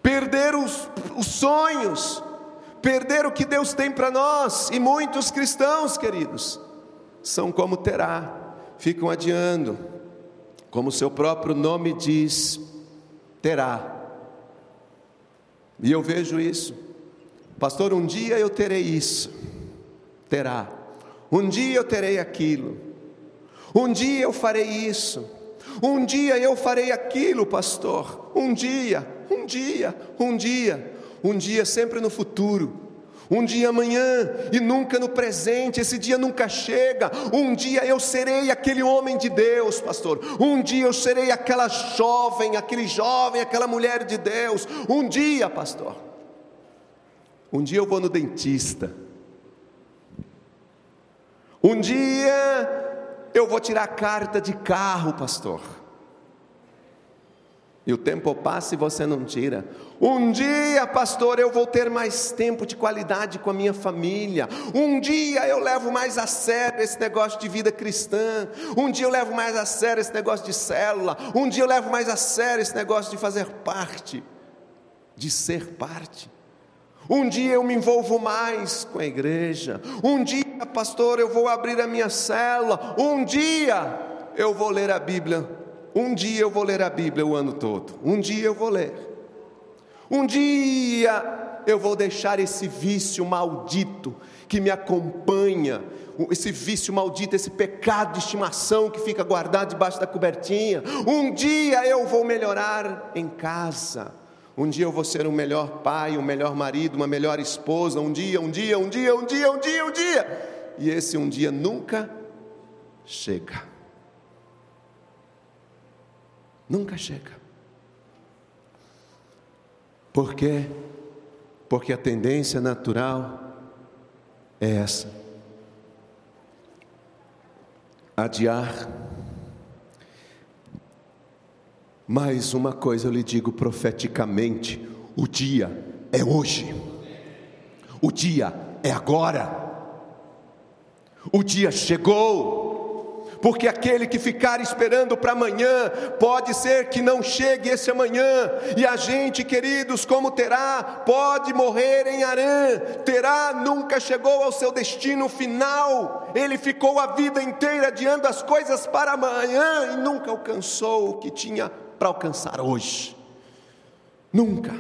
perder os, os sonhos, perder o que Deus tem para nós. E muitos cristãos, queridos, são como Terá, ficam adiando, como seu próprio nome diz, Terá. E eu vejo isso, pastor. Um dia eu terei isso, terá. Um dia eu terei aquilo. Um dia eu farei isso. Um dia eu farei aquilo, pastor. Um dia, um dia, um dia. Um dia sempre no futuro. Um dia amanhã e nunca no presente, esse dia nunca chega. Um dia eu serei aquele homem de Deus, pastor. Um dia eu serei aquela jovem, aquele jovem, aquela mulher de Deus. Um dia, pastor. Um dia eu vou no dentista. Um dia eu vou tirar carta de carro, pastor. E o tempo passa e você não tira. Um dia, pastor, eu vou ter mais tempo de qualidade com a minha família. Um dia eu levo mais a sério esse negócio de vida cristã. Um dia eu levo mais a sério esse negócio de célula. Um dia eu levo mais a sério esse negócio de fazer parte, de ser parte. Um dia eu me envolvo mais com a igreja. Um dia, pastor, eu vou abrir a minha célula. Um dia eu vou ler a Bíblia. Um dia eu vou ler a Bíblia o ano todo. Um dia eu vou ler. Um dia eu vou deixar esse vício maldito que me acompanha, esse vício maldito, esse pecado de estimação que fica guardado debaixo da cobertinha. Um dia eu vou melhorar em casa. Um dia eu vou ser um melhor pai, um melhor marido, uma melhor esposa. Um dia, um dia, um dia, um dia, um dia, um dia. E esse um dia nunca chega. Nunca chega. Por quê? Porque a tendência natural é essa: adiar. Mas uma coisa eu lhe digo profeticamente: o dia é hoje, o dia é agora, o dia chegou porque aquele que ficar esperando para amanhã, pode ser que não chegue esse amanhã, e a gente, queridos, como terá, pode morrer em Arã, terá, nunca chegou ao seu destino final, ele ficou a vida inteira adiando as coisas para amanhã e nunca alcançou o que tinha para alcançar hoje. Nunca.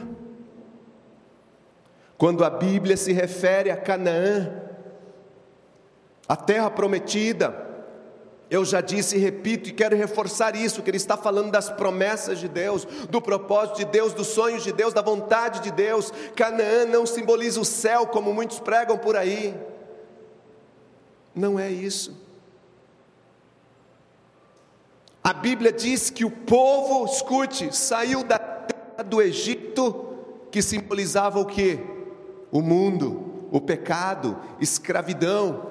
Quando a Bíblia se refere a Canaã, a terra prometida, eu já disse e repito e quero reforçar isso, que ele está falando das promessas de Deus, do propósito de Deus, dos sonhos de Deus, da vontade de Deus. Canaã não simboliza o céu como muitos pregam por aí. Não é isso. A Bíblia diz que o povo, escute, saiu da terra do Egito, que simbolizava o que? O mundo, o pecado, escravidão,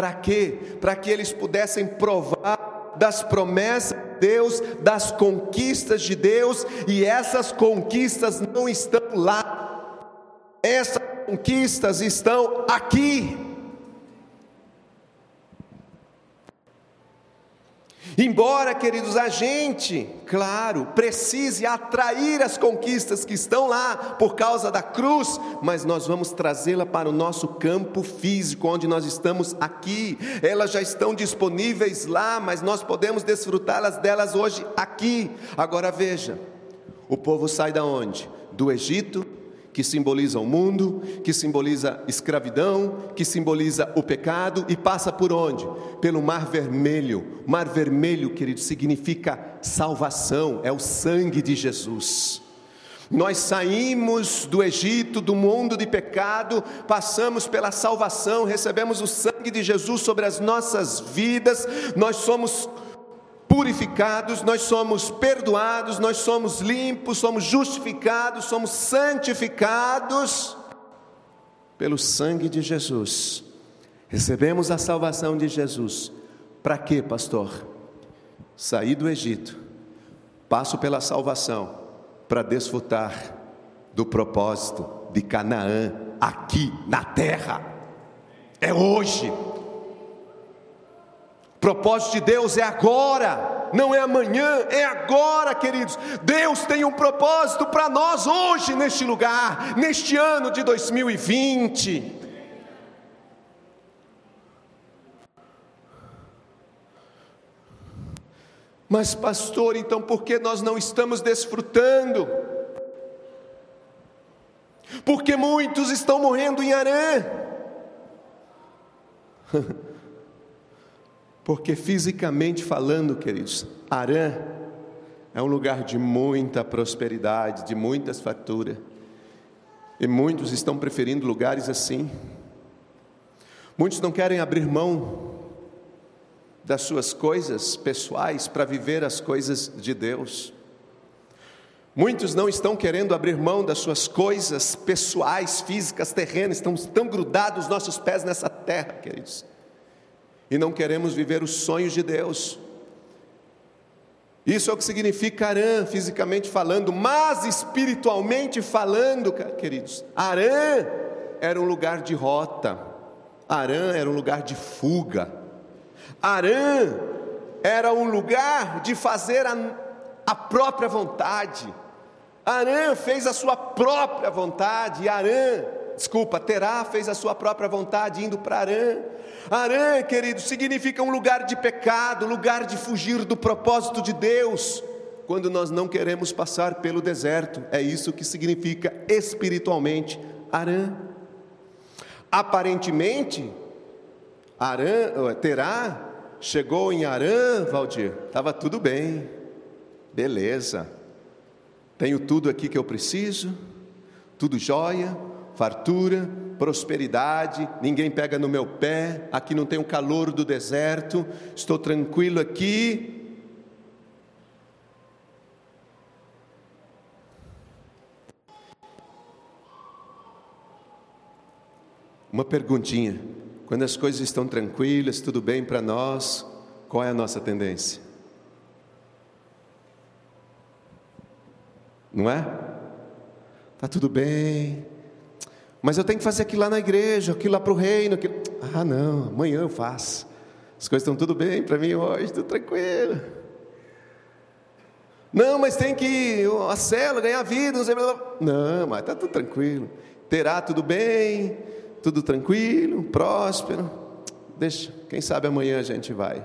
para quê? Para que eles pudessem provar das promessas de Deus, das conquistas de Deus, e essas conquistas não estão lá, essas conquistas estão aqui. Embora, queridos, a gente, claro, precise atrair as conquistas que estão lá por causa da cruz, mas nós vamos trazê-la para o nosso campo físico, onde nós estamos aqui. Elas já estão disponíveis lá, mas nós podemos desfrutá-las delas hoje aqui. Agora veja, o povo sai da onde? Do Egito que simboliza o mundo, que simboliza escravidão, que simboliza o pecado e passa por onde? Pelo Mar Vermelho. Mar Vermelho, querido, significa salvação, é o sangue de Jesus. Nós saímos do Egito, do mundo de pecado, passamos pela salvação, recebemos o sangue de Jesus sobre as nossas vidas, nós somos purificados, nós somos perdoados, nós somos limpos, somos justificados, somos santificados pelo sangue de Jesus. Recebemos a salvação de Jesus. Para quê, pastor? Saí do Egito, passo pela salvação para desfrutar do propósito de Canaã aqui na terra. É hoje. Propósito de Deus é agora, não é amanhã, é agora, queridos. Deus tem um propósito para nós hoje, neste lugar, neste ano de 2020. Mas, pastor, então por que nós não estamos desfrutando? Porque muitos estão morrendo em Arã. Porque fisicamente falando, queridos, Arã é um lugar de muita prosperidade, de muitas farturas. E muitos estão preferindo lugares assim. Muitos não querem abrir mão das suas coisas pessoais para viver as coisas de Deus. Muitos não estão querendo abrir mão das suas coisas pessoais, físicas, terrenas, estão tão grudados os nossos pés nessa terra, queridos e não queremos viver os sonhos de Deus. Isso é o que significa Arã, fisicamente falando, mas espiritualmente falando, queridos. Arã era um lugar de rota, Arã era um lugar de fuga, Arã era um lugar de fazer a, a própria vontade. Arã fez a sua própria vontade, e Arã, desculpa, Terá fez a sua própria vontade indo para Arã. Arã, querido, significa um lugar de pecado, lugar de fugir do propósito de Deus. quando nós não queremos passar pelo deserto. É isso que significa espiritualmente Arã. Aparentemente, Arã, Terá chegou em Arã, Valdir, estava tudo bem, beleza, tenho tudo aqui que eu preciso, tudo jóia, fartura, prosperidade, ninguém pega no meu pé, aqui não tem o calor do deserto, estou tranquilo aqui. Uma perguntinha: quando as coisas estão tranquilas, tudo bem para nós, qual é a nossa tendência? Não é? Tá tudo bem. Mas eu tenho que fazer aquilo lá na igreja, aquilo lá para o reino. Aquilo... Ah, não, amanhã eu faço. As coisas estão tudo bem para mim hoje, tudo tranquilo. Não, mas tem que a célula ganhar vida, não sei. Não, mas está tudo tranquilo. Terá tudo bem, tudo tranquilo, próspero. Deixa, quem sabe amanhã a gente vai.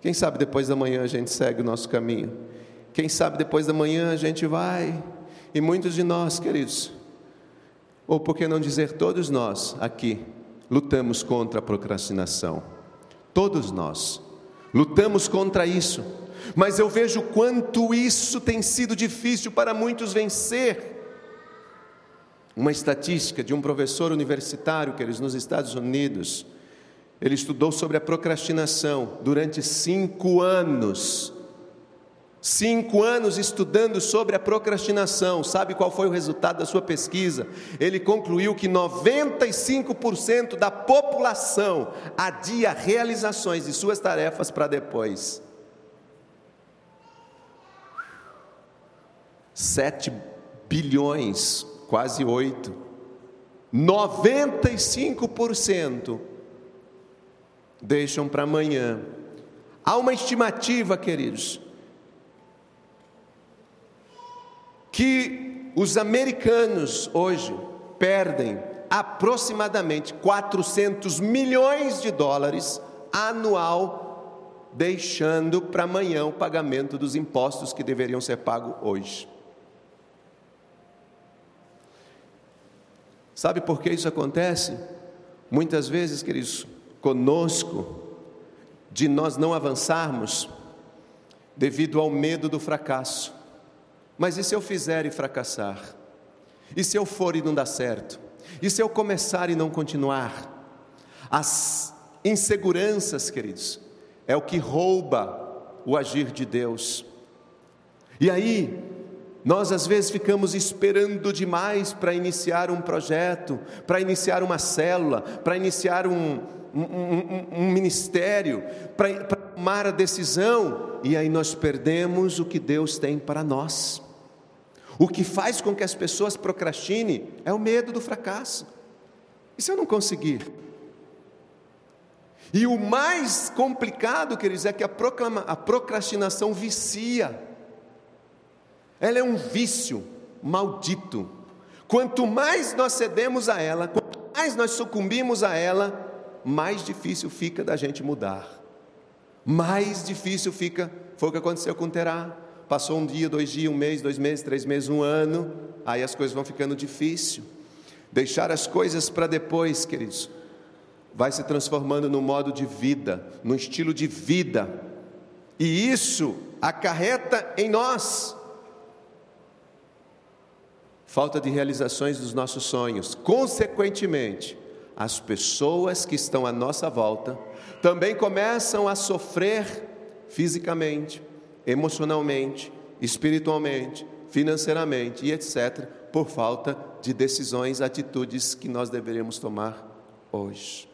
Quem sabe depois da manhã a gente segue o nosso caminho. Quem sabe depois da manhã a gente vai. E muitos de nós, queridos, ou por que não dizer todos nós aqui, lutamos contra a procrastinação. Todos nós lutamos contra isso. Mas eu vejo quanto isso tem sido difícil para muitos vencer uma estatística de um professor universitário que eles nos Estados Unidos. Ele estudou sobre a procrastinação durante cinco anos. Cinco anos estudando sobre a procrastinação. Sabe qual foi o resultado da sua pesquisa? Ele concluiu que 95% da população adia realizações de suas tarefas para depois. Sete bilhões quase 8, 95% deixam para amanhã. Há uma estimativa, queridos, que os americanos hoje perdem aproximadamente 400 milhões de dólares anual, deixando para amanhã o pagamento dos impostos que deveriam ser pagos hoje. Sabe por que isso acontece? Muitas vezes, queridos, conosco, de nós não avançarmos devido ao medo do fracasso. Mas e se eu fizer e fracassar? E se eu for e não dar certo? E se eu começar e não continuar? As inseguranças, queridos, é o que rouba o agir de Deus. E aí, nós às vezes ficamos esperando demais para iniciar um projeto, para iniciar uma célula, para iniciar um, um, um, um ministério, para tomar a decisão, e aí nós perdemos o que Deus tem para nós. O que faz com que as pessoas procrastinem é o medo do fracasso. E se eu não conseguir? E o mais complicado, queridos, é que a, proclama, a procrastinação vicia. Ela é um vício maldito. Quanto mais nós cedemos a ela, quanto mais nós sucumbimos a ela, mais difícil fica da gente mudar. Mais difícil fica, foi o que aconteceu com Terá. Passou um dia, dois dias, um mês, dois meses, três meses, um ano, aí as coisas vão ficando difícil. Deixar as coisas para depois, queridos, vai se transformando no modo de vida, no estilo de vida. E isso acarreta em nós falta de realizações dos nossos sonhos. Consequentemente, as pessoas que estão à nossa volta também começam a sofrer fisicamente, emocionalmente, espiritualmente, financeiramente e etc., por falta de decisões, atitudes que nós deveríamos tomar hoje.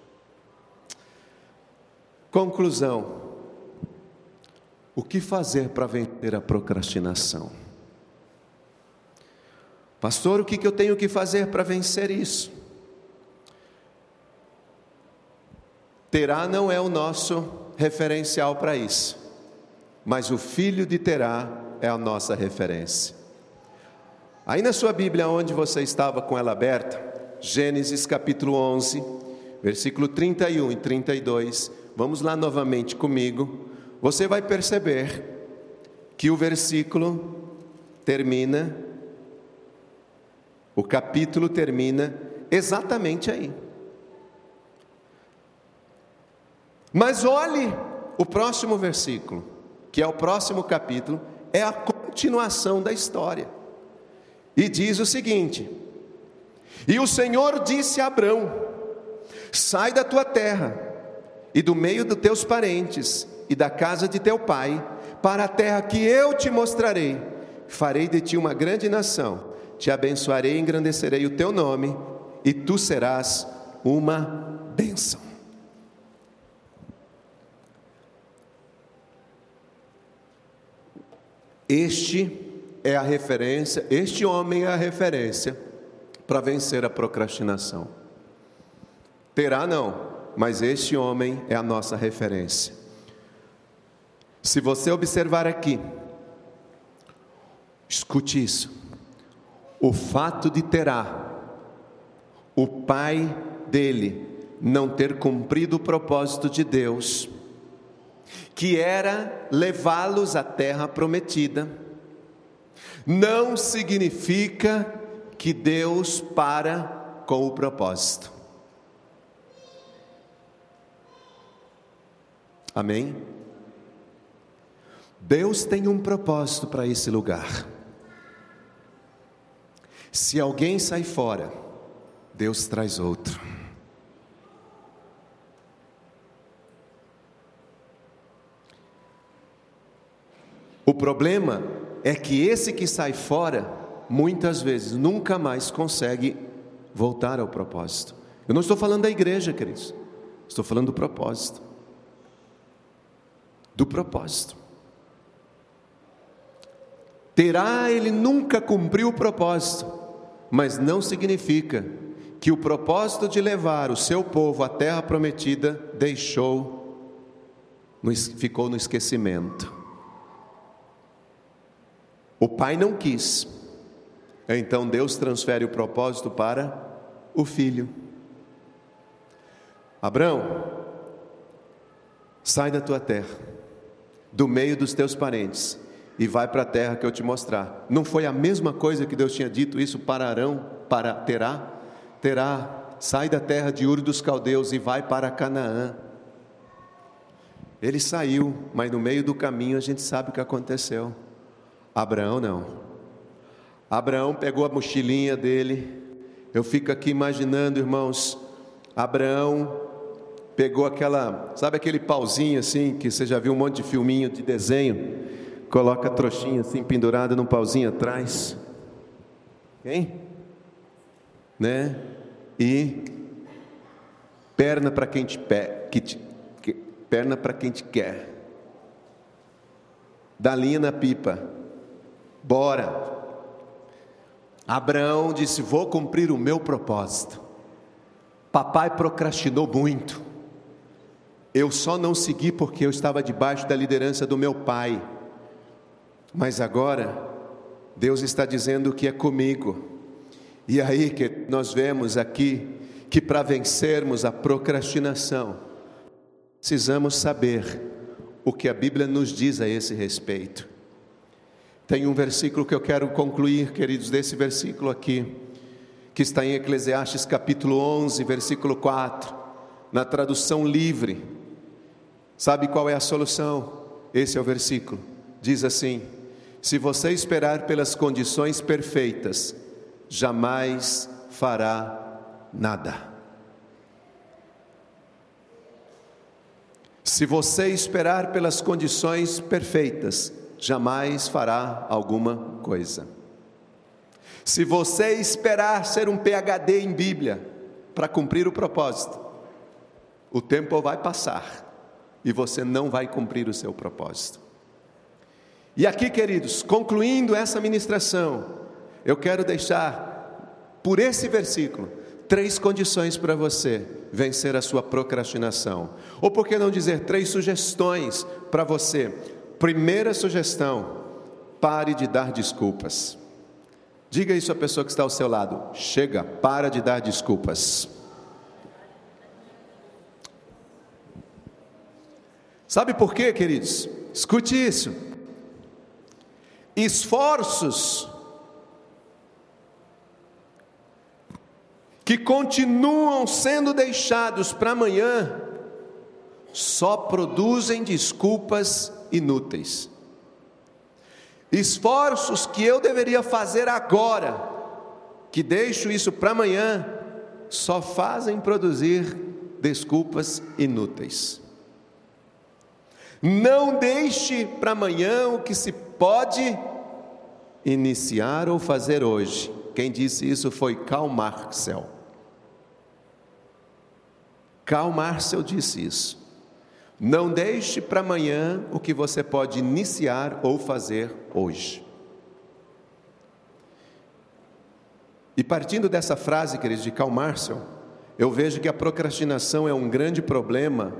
Conclusão: o que fazer para vencer a procrastinação? Pastor, o que eu tenho que fazer para vencer isso? Terá não é o nosso referencial para isso, mas o filho de Terá é a nossa referência. Aí na sua Bíblia, onde você estava com ela aberta, Gênesis capítulo 11, versículo 31 e 32, vamos lá novamente comigo, você vai perceber que o versículo termina, o capítulo termina exatamente aí. Mas olhe o próximo versículo, que é o próximo capítulo, é a continuação da história. E diz o seguinte: E o Senhor disse a Abrão: Sai da tua terra e do meio dos teus parentes e da casa de teu pai, para a terra que eu te mostrarei. Farei de ti uma grande nação, te abençoarei e engrandecerei o teu nome, e tu serás uma bênção. Este é a referência, este homem é a referência para vencer a procrastinação. Terá não, mas este homem é a nossa referência. Se você observar aqui, escute isso. O fato de Terá, o pai dele, não ter cumprido o propósito de Deus, que era levá-los à terra prometida, não significa que Deus para com o propósito. Amém? Deus tem um propósito para esse lugar. Se alguém sai fora, Deus traz outro. O problema é que esse que sai fora, muitas vezes, nunca mais consegue voltar ao propósito. Eu não estou falando da igreja, queridos, estou falando do propósito. Do propósito. Terá ele nunca cumpriu o propósito, mas não significa que o propósito de levar o seu povo à terra prometida deixou, ficou no esquecimento. O pai não quis. Então Deus transfere o propósito para o filho. Abraão, sai da tua terra, do meio dos teus parentes, e vai para a terra que eu te mostrar. Não foi a mesma coisa que Deus tinha dito isso para Arão, para Terá? Terá, sai da terra de Ur dos Caldeus e vai para Canaã. Ele saiu, mas no meio do caminho a gente sabe o que aconteceu. Abraão não. Abraão pegou a mochilinha dele. Eu fico aqui imaginando, irmãos, Abraão pegou aquela, sabe aquele pauzinho assim, que você já viu um monte de filminho de desenho, coloca a trouxinha assim pendurada num pauzinho atrás. Quem? Né? E perna para quem te, que te que, perna para quem te quer. Dá linha na pipa bora. Abraão disse: Vou cumprir o meu propósito. Papai procrastinou muito. Eu só não segui porque eu estava debaixo da liderança do meu pai. Mas agora, Deus está dizendo que é comigo. E aí que nós vemos aqui que para vencermos a procrastinação, precisamos saber o que a Bíblia nos diz a esse respeito. Tem um versículo que eu quero concluir, queridos, desse versículo aqui, que está em Eclesiastes capítulo 11, versículo 4, na tradução livre. Sabe qual é a solução? Esse é o versículo. Diz assim: Se você esperar pelas condições perfeitas, jamais fará nada. Se você esperar pelas condições perfeitas, jamais fará alguma coisa. Se você esperar ser um PhD em Bíblia para cumprir o propósito, o tempo vai passar e você não vai cumprir o seu propósito. E aqui, queridos, concluindo essa ministração, eu quero deixar, por esse versículo, três condições para você vencer a sua procrastinação. Ou por que não dizer três sugestões para você Primeira sugestão: pare de dar desculpas. Diga isso à pessoa que está ao seu lado. Chega, para de dar desculpas. Sabe por quê, queridos? Escute isso. esforços que continuam sendo deixados para amanhã só produzem desculpas inúteis. Esforços que eu deveria fazer agora, que deixo isso para amanhã, só fazem produzir desculpas inúteis. Não deixe para amanhã o que se pode iniciar ou fazer hoje. Quem disse isso foi Karl Marxel. Karl Marxel disse isso. Não deixe para amanhã o que você pode iniciar ou fazer hoje. E partindo dessa frase, queridos, de Karl Marxel, eu vejo que a procrastinação é um grande problema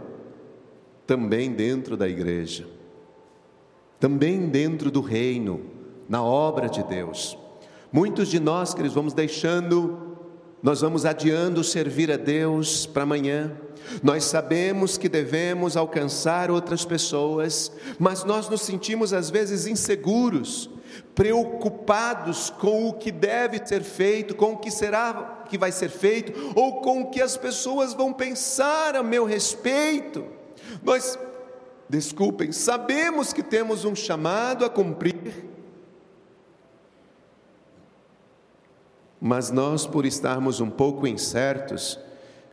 também dentro da igreja, também dentro do reino, na obra de Deus. Muitos de nós, queridos, vamos deixando nós vamos adiando servir a Deus para amanhã. Nós sabemos que devemos alcançar outras pessoas, mas nós nos sentimos às vezes inseguros, preocupados com o que deve ser feito, com o que será que vai ser feito, ou com o que as pessoas vão pensar a meu respeito. Nós, desculpem, sabemos que temos um chamado a cumprir, mas nós, por estarmos um pouco incertos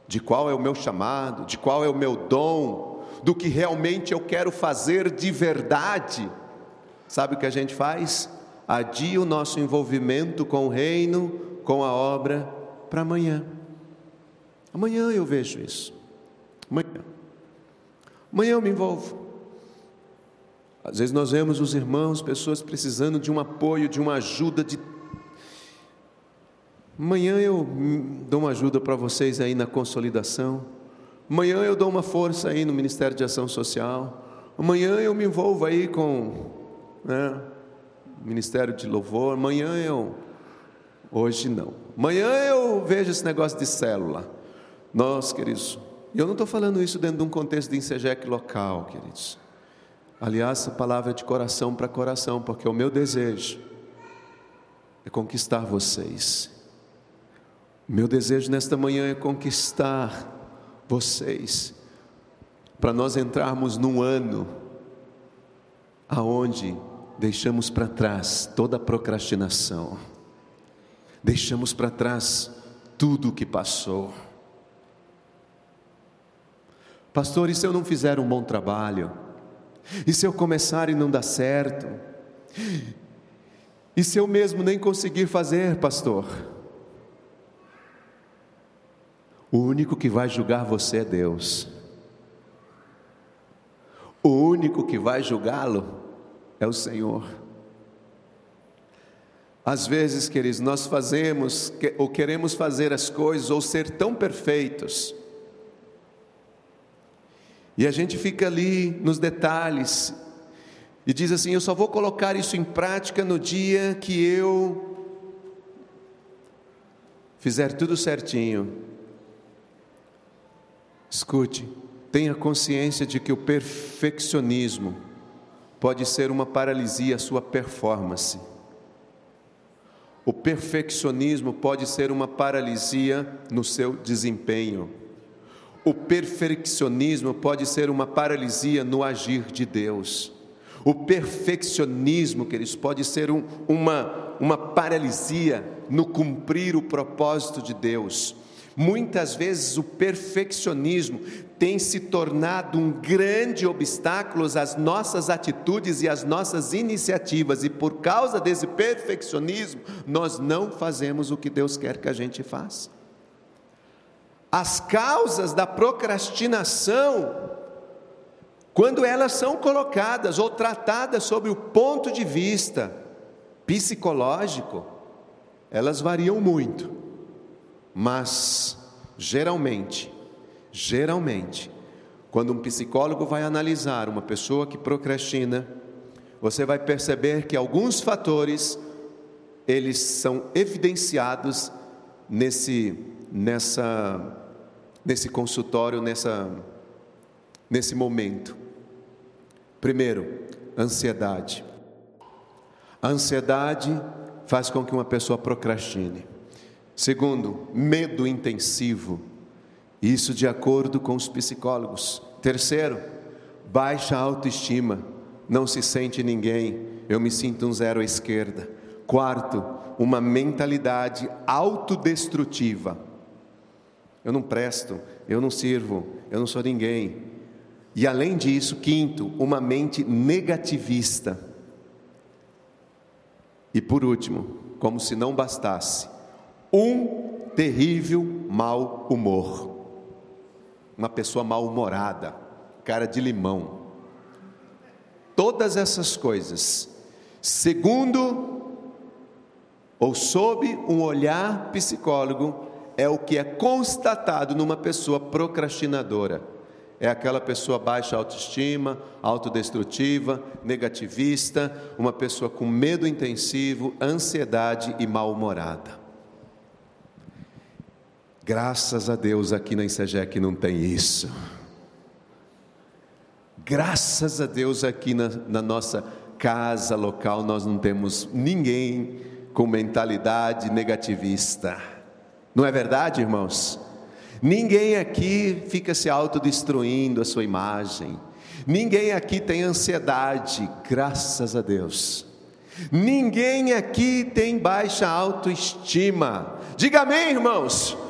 de qual é o meu chamado, de qual é o meu dom, do que realmente eu quero fazer de verdade, sabe o que a gente faz? Adia o nosso envolvimento com o reino, com a obra, para amanhã. Amanhã eu vejo isso. Amanhã. Amanhã eu me envolvo. Às vezes nós vemos os irmãos, pessoas precisando de um apoio, de uma ajuda, de Amanhã eu dou uma ajuda para vocês aí na consolidação. Amanhã eu dou uma força aí no Ministério de Ação Social. Amanhã eu me envolvo aí com né, o Ministério de Louvor. Amanhã eu. Hoje não. Amanhã eu vejo esse negócio de célula. Nós, queridos, e eu não estou falando isso dentro de um contexto de Insegec local, queridos. Aliás, a palavra é de coração para coração, porque o meu desejo é conquistar vocês meu desejo nesta manhã é conquistar vocês, para nós entrarmos num ano aonde deixamos para trás toda a procrastinação, deixamos para trás tudo o que passou. Pastor, e se eu não fizer um bom trabalho? E se eu começar e não dar certo? E se eu mesmo nem conseguir fazer, pastor? O único que vai julgar você é Deus. O único que vai julgá-lo é o Senhor. Às vezes, queridos, nós fazemos ou queremos fazer as coisas ou ser tão perfeitos, e a gente fica ali nos detalhes e diz assim: Eu só vou colocar isso em prática no dia que eu fizer tudo certinho. Escute, tenha consciência de que o perfeccionismo pode ser uma paralisia à sua performance. O perfeccionismo pode ser uma paralisia no seu desempenho. O perfeccionismo pode ser uma paralisia no agir de Deus. O perfeccionismo, queridos, pode ser um, uma, uma paralisia no cumprir o propósito de Deus. Muitas vezes o perfeccionismo tem se tornado um grande obstáculo às nossas atitudes e às nossas iniciativas, e por causa desse perfeccionismo, nós não fazemos o que Deus quer que a gente faça. As causas da procrastinação, quando elas são colocadas ou tratadas sob o ponto de vista psicológico, elas variam muito. Mas, geralmente, geralmente, quando um psicólogo vai analisar uma pessoa que procrastina, você vai perceber que alguns fatores eles são evidenciados nesse nessa nesse consultório, nessa nesse momento. Primeiro, ansiedade. A ansiedade faz com que uma pessoa procrastine. Segundo, medo intensivo. Isso de acordo com os psicólogos. Terceiro, baixa autoestima. Não se sente ninguém. Eu me sinto um zero à esquerda. Quarto, uma mentalidade autodestrutiva. Eu não presto, eu não sirvo, eu não sou ninguém. E além disso, quinto, uma mente negativista. E por último, como se não bastasse, um terrível mau humor. Uma pessoa mal-humorada, cara de limão. Todas essas coisas, segundo ou sob um olhar psicólogo, é o que é constatado numa pessoa procrastinadora. É aquela pessoa baixa autoestima, autodestrutiva, negativista, uma pessoa com medo intensivo, ansiedade e mal-humorada. Graças a Deus aqui na Insegec não tem isso. Graças a Deus aqui na, na nossa casa local nós não temos ninguém com mentalidade negativista. Não é verdade, irmãos? Ninguém aqui fica se autodestruindo a sua imagem. Ninguém aqui tem ansiedade, graças a Deus. Ninguém aqui tem baixa autoestima. Diga amém, irmãos.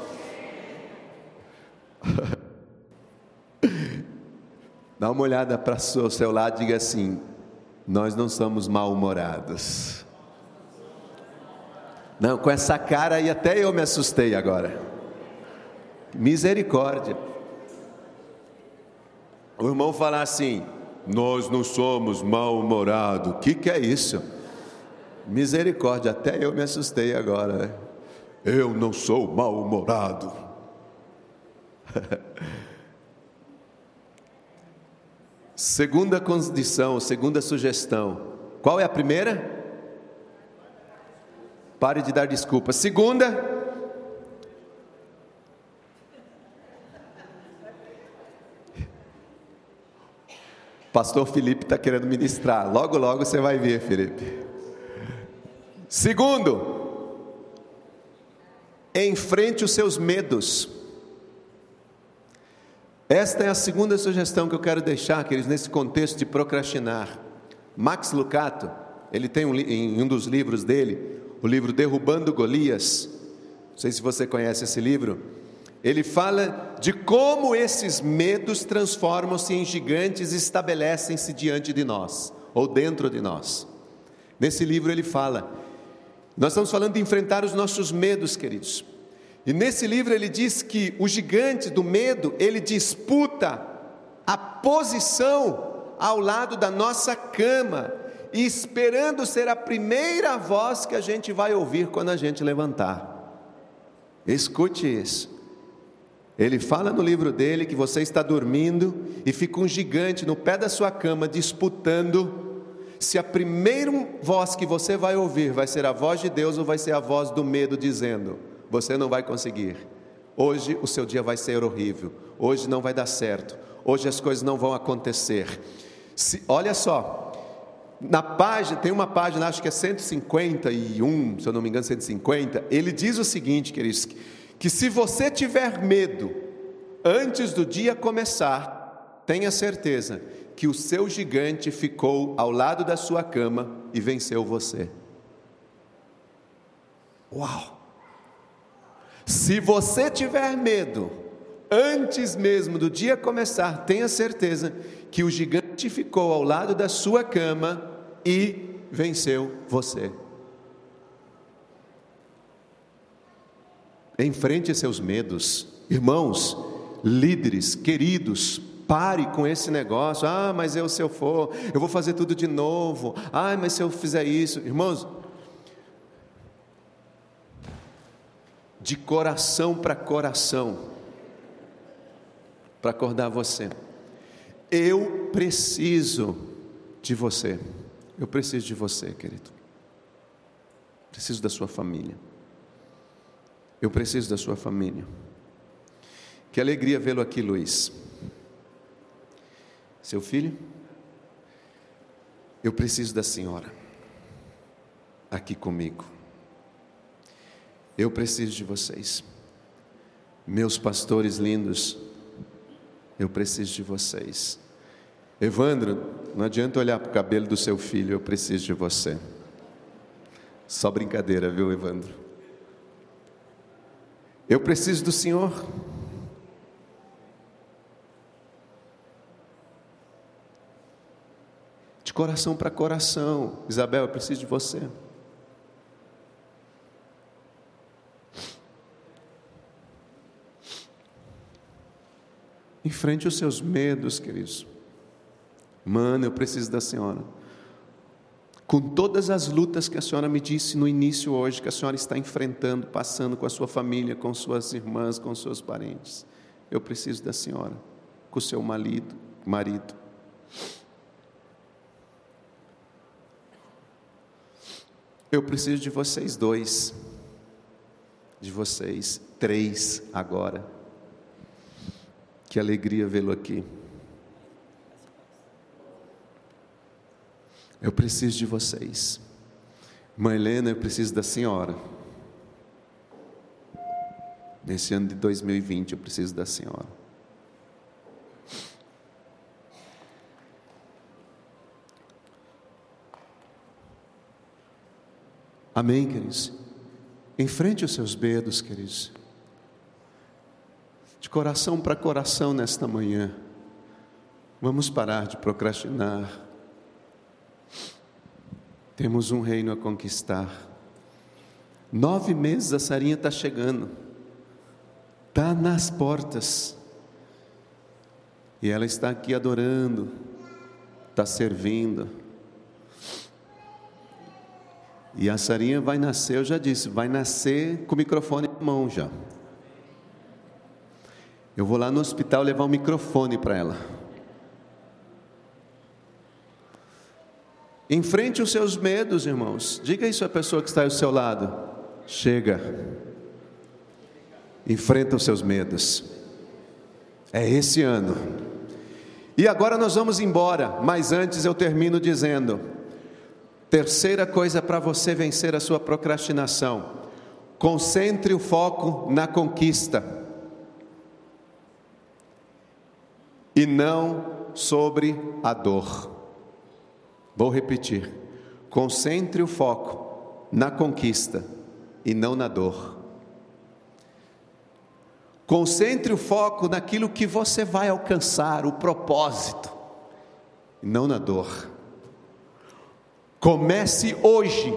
Dá uma olhada para o seu lado e diga assim: Nós não somos mal-humorados. Não, com essa cara aí até eu me assustei agora. Misericórdia. O irmão falar assim: Nós não somos mal-humorados. O que, que é isso? Misericórdia, até eu me assustei agora. Né? Eu não sou mal-humorado. segunda condição, segunda sugestão. Qual é a primeira? Pare de dar desculpa. Segunda, Pastor Felipe está querendo ministrar. Logo, logo você vai ver, Felipe. Segundo, enfrente os seus medos. Esta é a segunda sugestão que eu quero deixar, queridos, nesse contexto de procrastinar. Max Lucato, ele tem um, em um dos livros dele, o livro Derrubando Golias. Não sei se você conhece esse livro. Ele fala de como esses medos transformam-se em gigantes e estabelecem-se diante de nós, ou dentro de nós. Nesse livro ele fala, nós estamos falando de enfrentar os nossos medos, queridos. E nesse livro ele diz que o gigante do medo, ele disputa a posição ao lado da nossa cama, e esperando ser a primeira voz que a gente vai ouvir quando a gente levantar. Escute isso. Ele fala no livro dele que você está dormindo e fica um gigante no pé da sua cama disputando se a primeira voz que você vai ouvir vai ser a voz de Deus ou vai ser a voz do medo dizendo: você não vai conseguir. Hoje o seu dia vai ser horrível. Hoje não vai dar certo. Hoje as coisas não vão acontecer. Se, olha só, na página, tem uma página, acho que é 151, se eu não me engano, 150, ele diz o seguinte, queridos, que se você tiver medo antes do dia começar, tenha certeza que o seu gigante ficou ao lado da sua cama e venceu você. Uau! Se você tiver medo antes mesmo do dia começar, tenha certeza que o gigante ficou ao lado da sua cama e venceu você. Enfrente seus medos. Irmãos, líderes, queridos, pare com esse negócio. Ah, mas eu se eu for, eu vou fazer tudo de novo. Ah, mas se eu fizer isso, irmãos, de coração para coração, para acordar você. Eu preciso de você. Eu preciso de você, querido. Preciso da sua família. Eu preciso da sua família. Que alegria vê-lo aqui, Luiz. Seu filho? Eu preciso da senhora. aqui comigo. Eu preciso de vocês. Meus pastores lindos, eu preciso de vocês. Evandro, não adianta olhar para o cabelo do seu filho, eu preciso de você. Só brincadeira, viu, Evandro? Eu preciso do Senhor. De coração para coração. Isabel, eu preciso de você. Enfrente os seus medos, queridos. Mano, eu preciso da senhora. Com todas as lutas que a senhora me disse no início hoje, que a senhora está enfrentando, passando com a sua família, com suas irmãs, com seus parentes, eu preciso da senhora, com o seu marido, marido. Eu preciso de vocês dois, de vocês três agora. Que alegria vê-lo aqui. Eu preciso de vocês. Mãe Helena, eu preciso da senhora. Nesse ano de 2020, eu preciso da senhora. Amém, queridos? Enfrente os seus medos, queridos de coração para coração nesta manhã. Vamos parar de procrastinar. Temos um reino a conquistar. Nove meses a Sarinha está chegando, está nas portas, e ela está aqui adorando, está servindo. E a Sarinha vai nascer, eu já disse, vai nascer com o microfone na mão já. Eu vou lá no hospital levar um microfone para ela. Enfrente os seus medos, irmãos. Diga isso à pessoa que está ao seu lado. Chega. Enfrenta os seus medos. É esse ano. E agora nós vamos embora, mas antes eu termino dizendo: terceira coisa para você vencer a sua procrastinação: concentre o foco na conquista. E não sobre a dor. Vou repetir: concentre o foco na conquista e não na dor. Concentre o foco naquilo que você vai alcançar, o propósito, e não na dor. Comece hoje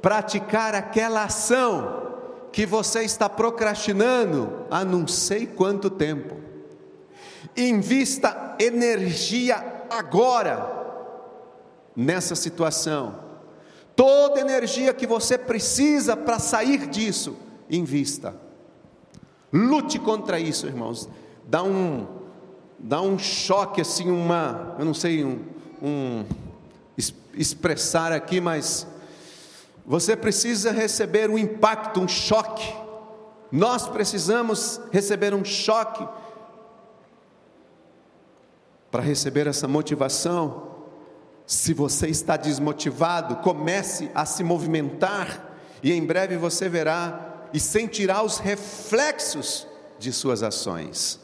praticar aquela ação que você está procrastinando há não sei quanto tempo. Invista energia agora nessa situação. Toda energia que você precisa para sair disso, invista. Lute contra isso, irmãos. Dá um, dá um choque assim, uma, eu não sei, um, um expressar aqui, mas você precisa receber um impacto, um choque. Nós precisamos receber um choque para receber essa motivação. Se você está desmotivado, comece a se movimentar e em breve você verá e sentirá os reflexos de suas ações.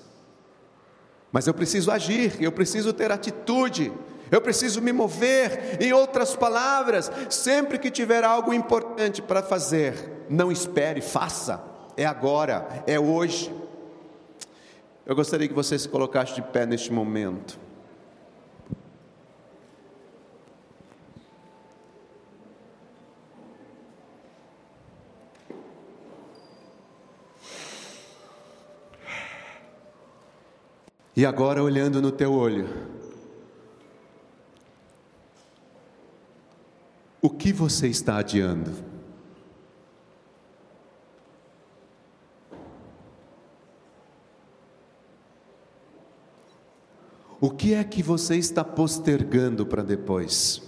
Mas eu preciso agir, eu preciso ter atitude, eu preciso me mover. Em outras palavras, sempre que tiver algo importante para fazer, não espere, faça. É agora, é hoje. Eu gostaria que você se colocasse de pé neste momento. E agora, olhando no teu olho, o que você está adiando? O que é que você está postergando para depois?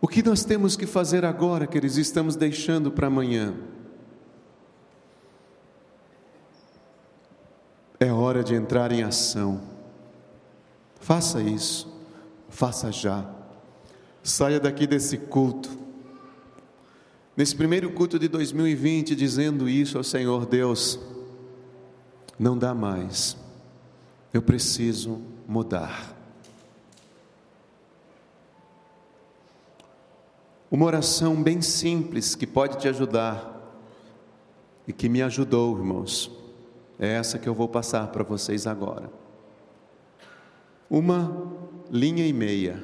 O que nós temos que fazer agora, que eles estamos deixando para amanhã? É hora de entrar em ação. Faça isso, faça já. saia daqui desse culto, nesse primeiro culto de 2020, dizendo isso ao Senhor Deus: não dá mais, eu preciso mudar. Uma oração bem simples que pode te ajudar e que me ajudou, irmãos, é essa que eu vou passar para vocês agora. Uma linha e meia.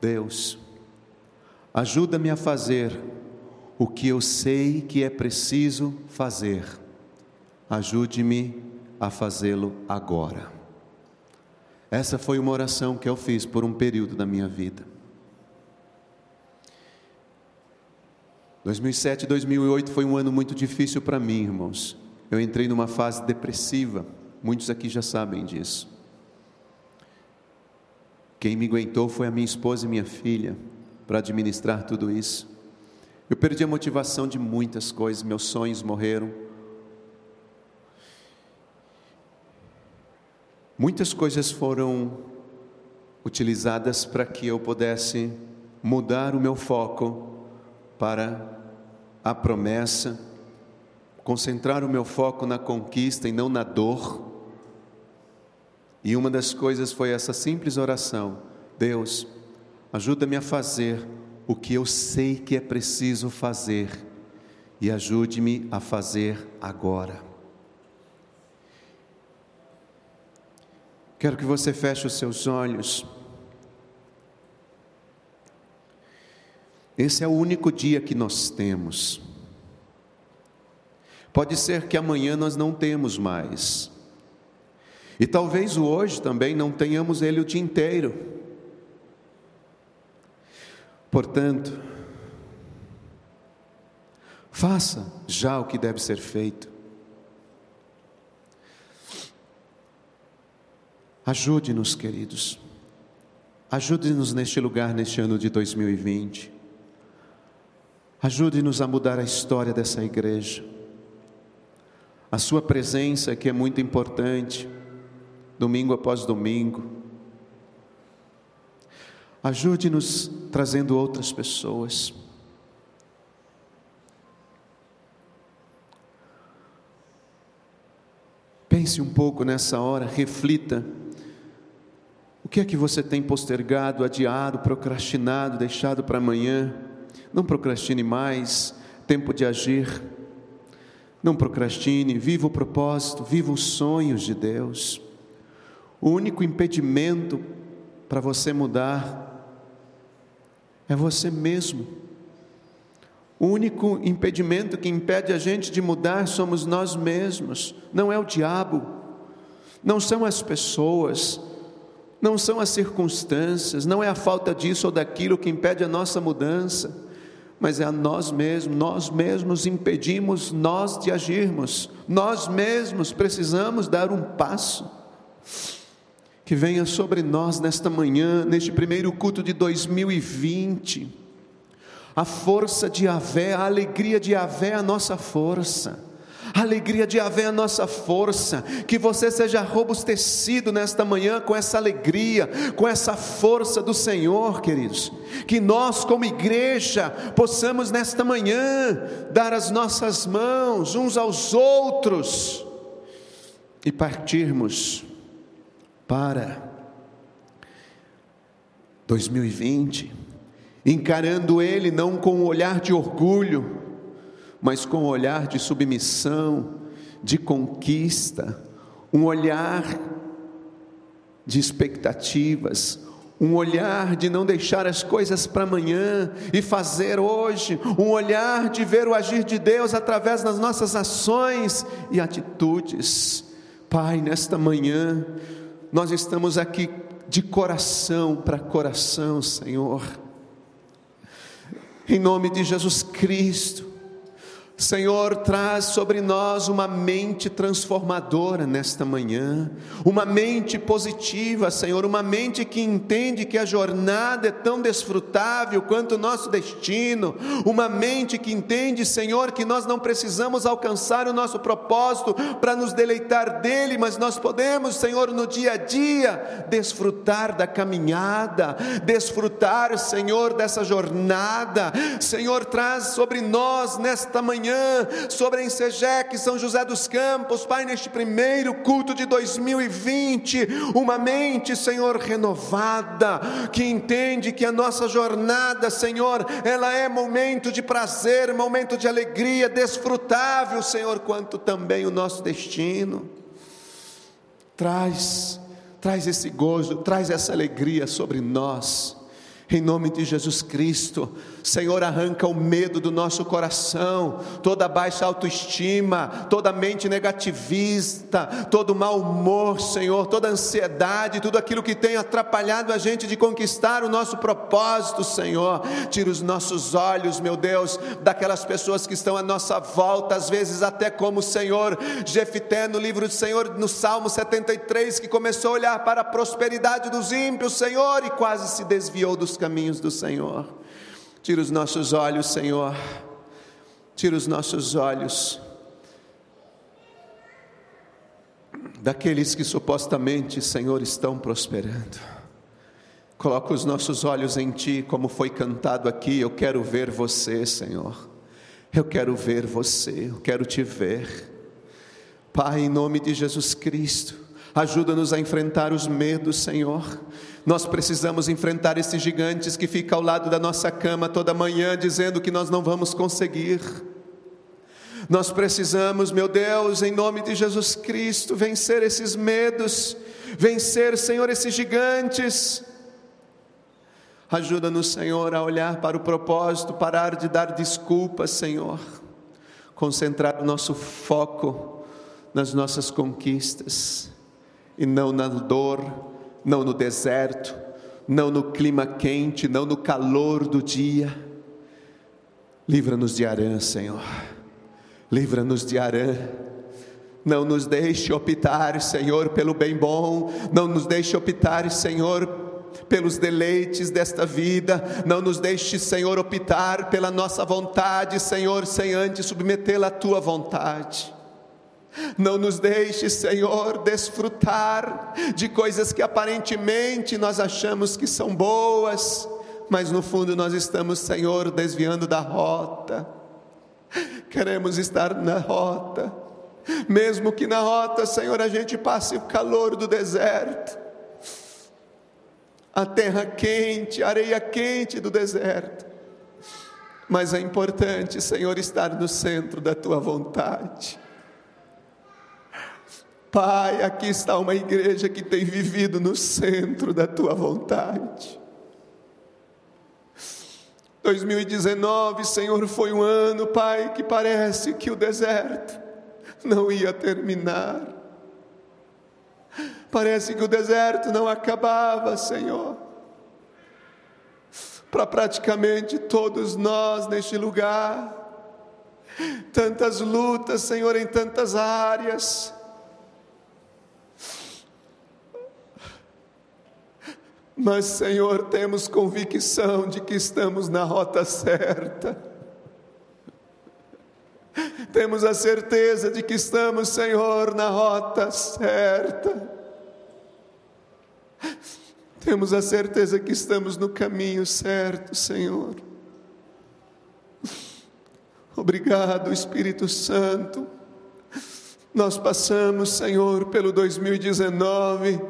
Deus, ajuda-me a fazer o que eu sei que é preciso fazer. Ajude-me a fazê-lo agora. Essa foi uma oração que eu fiz por um período da minha vida. 2007 e 2008 foi um ano muito difícil para mim, irmãos. Eu entrei numa fase depressiva, muitos aqui já sabem disso. Quem me aguentou foi a minha esposa e minha filha para administrar tudo isso. Eu perdi a motivação de muitas coisas, meus sonhos morreram. Muitas coisas foram utilizadas para que eu pudesse mudar o meu foco para a promessa, concentrar o meu foco na conquista e não na dor. E uma das coisas foi essa simples oração: Deus, ajuda-me a fazer o que eu sei que é preciso fazer e ajude-me a fazer agora. Quero que você feche os seus olhos. Esse é o único dia que nós temos. Pode ser que amanhã nós não temos mais. E talvez o hoje também não tenhamos ele o dia inteiro. Portanto, faça já o que deve ser feito. Ajude-nos, queridos. Ajude-nos neste lugar, neste ano de 2020. Ajude-nos a mudar a história dessa igreja. A Sua presença, que é muito importante, domingo após domingo. Ajude-nos trazendo outras pessoas. Pense um pouco nessa hora, reflita. O que é que você tem postergado, adiado, procrastinado, deixado para amanhã? Não procrastine mais, tempo de agir. Não procrastine, viva o propósito, viva os sonhos de Deus. O único impedimento para você mudar é você mesmo. O único impedimento que impede a gente de mudar somos nós mesmos, não é o diabo, não são as pessoas, não são as circunstâncias, não é a falta disso ou daquilo que impede a nossa mudança mas é a nós mesmos, nós mesmos impedimos nós de agirmos, nós mesmos precisamos dar um passo. Que venha sobre nós nesta manhã, neste primeiro culto de 2020, a força de Avé, a alegria de Avé, a nossa força a alegria de haver a nossa força, que você seja robustecido nesta manhã com essa alegria, com essa força do Senhor, queridos. Que nós, como igreja, possamos nesta manhã dar as nossas mãos uns aos outros e partirmos para 2020, encarando Ele não com um olhar de orgulho, mas com um olhar de submissão, de conquista, um olhar de expectativas, um olhar de não deixar as coisas para amanhã e fazer hoje, um olhar de ver o agir de Deus através das nossas ações e atitudes. Pai, nesta manhã, nós estamos aqui de coração para coração, Senhor, em nome de Jesus Cristo, Senhor, traz sobre nós uma mente transformadora nesta manhã, uma mente positiva, Senhor, uma mente que entende que a jornada é tão desfrutável quanto o nosso destino, uma mente que entende, Senhor, que nós não precisamos alcançar o nosso propósito para nos deleitar dele, mas nós podemos, Senhor, no dia a dia, desfrutar da caminhada, desfrutar, Senhor, dessa jornada. Senhor, traz sobre nós nesta manhã manhã sobre Ensegec, São José dos Campos, Pai, neste primeiro culto de 2020, uma mente, Senhor, renovada, que entende que a nossa jornada, Senhor, ela é momento de prazer, momento de alegria, desfrutável, Senhor, quanto também o nosso destino. Traz, traz esse gozo, traz essa alegria sobre nós em nome de Jesus Cristo. Senhor, arranca o medo do nosso coração, toda baixa autoestima, toda mente negativista, todo mau humor, Senhor, toda ansiedade, tudo aquilo que tem atrapalhado a gente de conquistar o nosso propósito, Senhor. Tira os nossos olhos, meu Deus, daquelas pessoas que estão à nossa volta, às vezes até como o Senhor Jefité no livro do Senhor, no Salmo 73, que começou a olhar para a prosperidade dos ímpios, Senhor, e quase se desviou dos caminhos do Senhor. Tira os nossos olhos, Senhor. Tira os nossos olhos daqueles que supostamente, Senhor, estão prosperando. Coloca os nossos olhos em Ti, como foi cantado aqui. Eu quero ver você, Senhor. Eu quero ver você, eu quero te ver. Pai, em nome de Jesus Cristo, ajuda-nos a enfrentar os medos, Senhor. Nós precisamos enfrentar esses gigantes que ficam ao lado da nossa cama toda manhã dizendo que nós não vamos conseguir. Nós precisamos, meu Deus, em nome de Jesus Cristo, vencer esses medos, vencer, Senhor, esses gigantes. Ajuda-nos, Senhor, a olhar para o propósito, parar de dar desculpas, Senhor. Concentrar o nosso foco nas nossas conquistas e não na dor, não no deserto, não no clima quente, não no calor do dia. Livra-nos de Arã, Senhor. Livra-nos de Arã. Não nos deixe optar, Senhor, pelo bem bom. Não nos deixe optar, Senhor, pelos deleites desta vida. Não nos deixe, Senhor, optar pela nossa vontade, Senhor, sem antes submetê-la à tua vontade. Não nos deixe, Senhor, desfrutar de coisas que aparentemente nós achamos que são boas, mas no fundo nós estamos, Senhor, desviando da rota. Queremos estar na rota, mesmo que na rota, Senhor, a gente passe o calor do deserto, a terra quente, a areia quente do deserto. Mas é importante, Senhor, estar no centro da tua vontade. Pai, aqui está uma igreja que tem vivido no centro da tua vontade. 2019, Senhor, foi um ano, Pai, que parece que o deserto não ia terminar. Parece que o deserto não acabava, Senhor. Para praticamente todos nós neste lugar. Tantas lutas, Senhor, em tantas áreas Mas, Senhor, temos convicção de que estamos na rota certa. Temos a certeza de que estamos, Senhor, na rota certa. Temos a certeza que estamos no caminho certo, Senhor. Obrigado, Espírito Santo nós passamos, Senhor, pelo 2019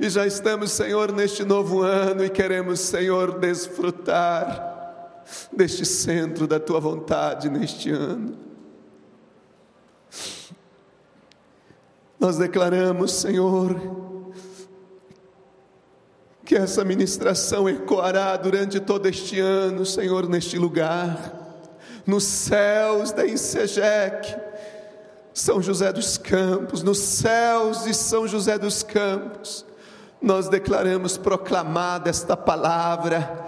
e já estamos, Senhor, neste novo ano e queremos, Senhor, desfrutar deste centro da tua vontade neste ano. Nós declaramos, Senhor, que essa ministração ecoará durante todo este ano, Senhor, neste lugar, nos céus da Insegec são José dos Campos, nos céus de São José dos Campos, nós declaramos proclamada esta palavra,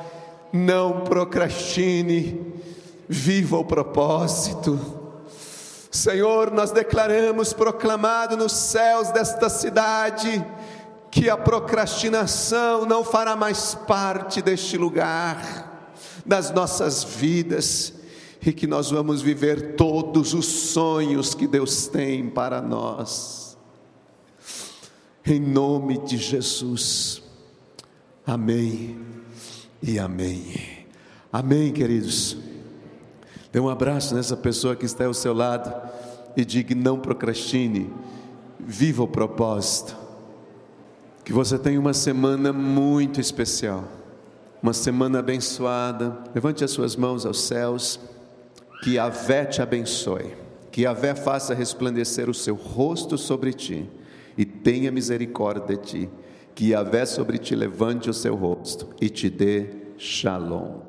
não procrastine, viva o propósito, Senhor, nós declaramos proclamado nos céus desta cidade que a procrastinação não fará mais parte deste lugar, das nossas vidas, e que nós vamos viver todos os sonhos que Deus tem para nós. Em nome de Jesus. Amém e amém. Amém, queridos. Dê um abraço nessa pessoa que está ao seu lado e diga: não procrastine, viva o propósito. Que você tenha uma semana muito especial, uma semana abençoada. Levante as suas mãos aos céus, que a Vé te abençoe, que a Vé faça resplandecer o seu rosto sobre ti e tenha misericórdia de ti, que a Vé sobre ti levante o seu rosto e te dê shalom.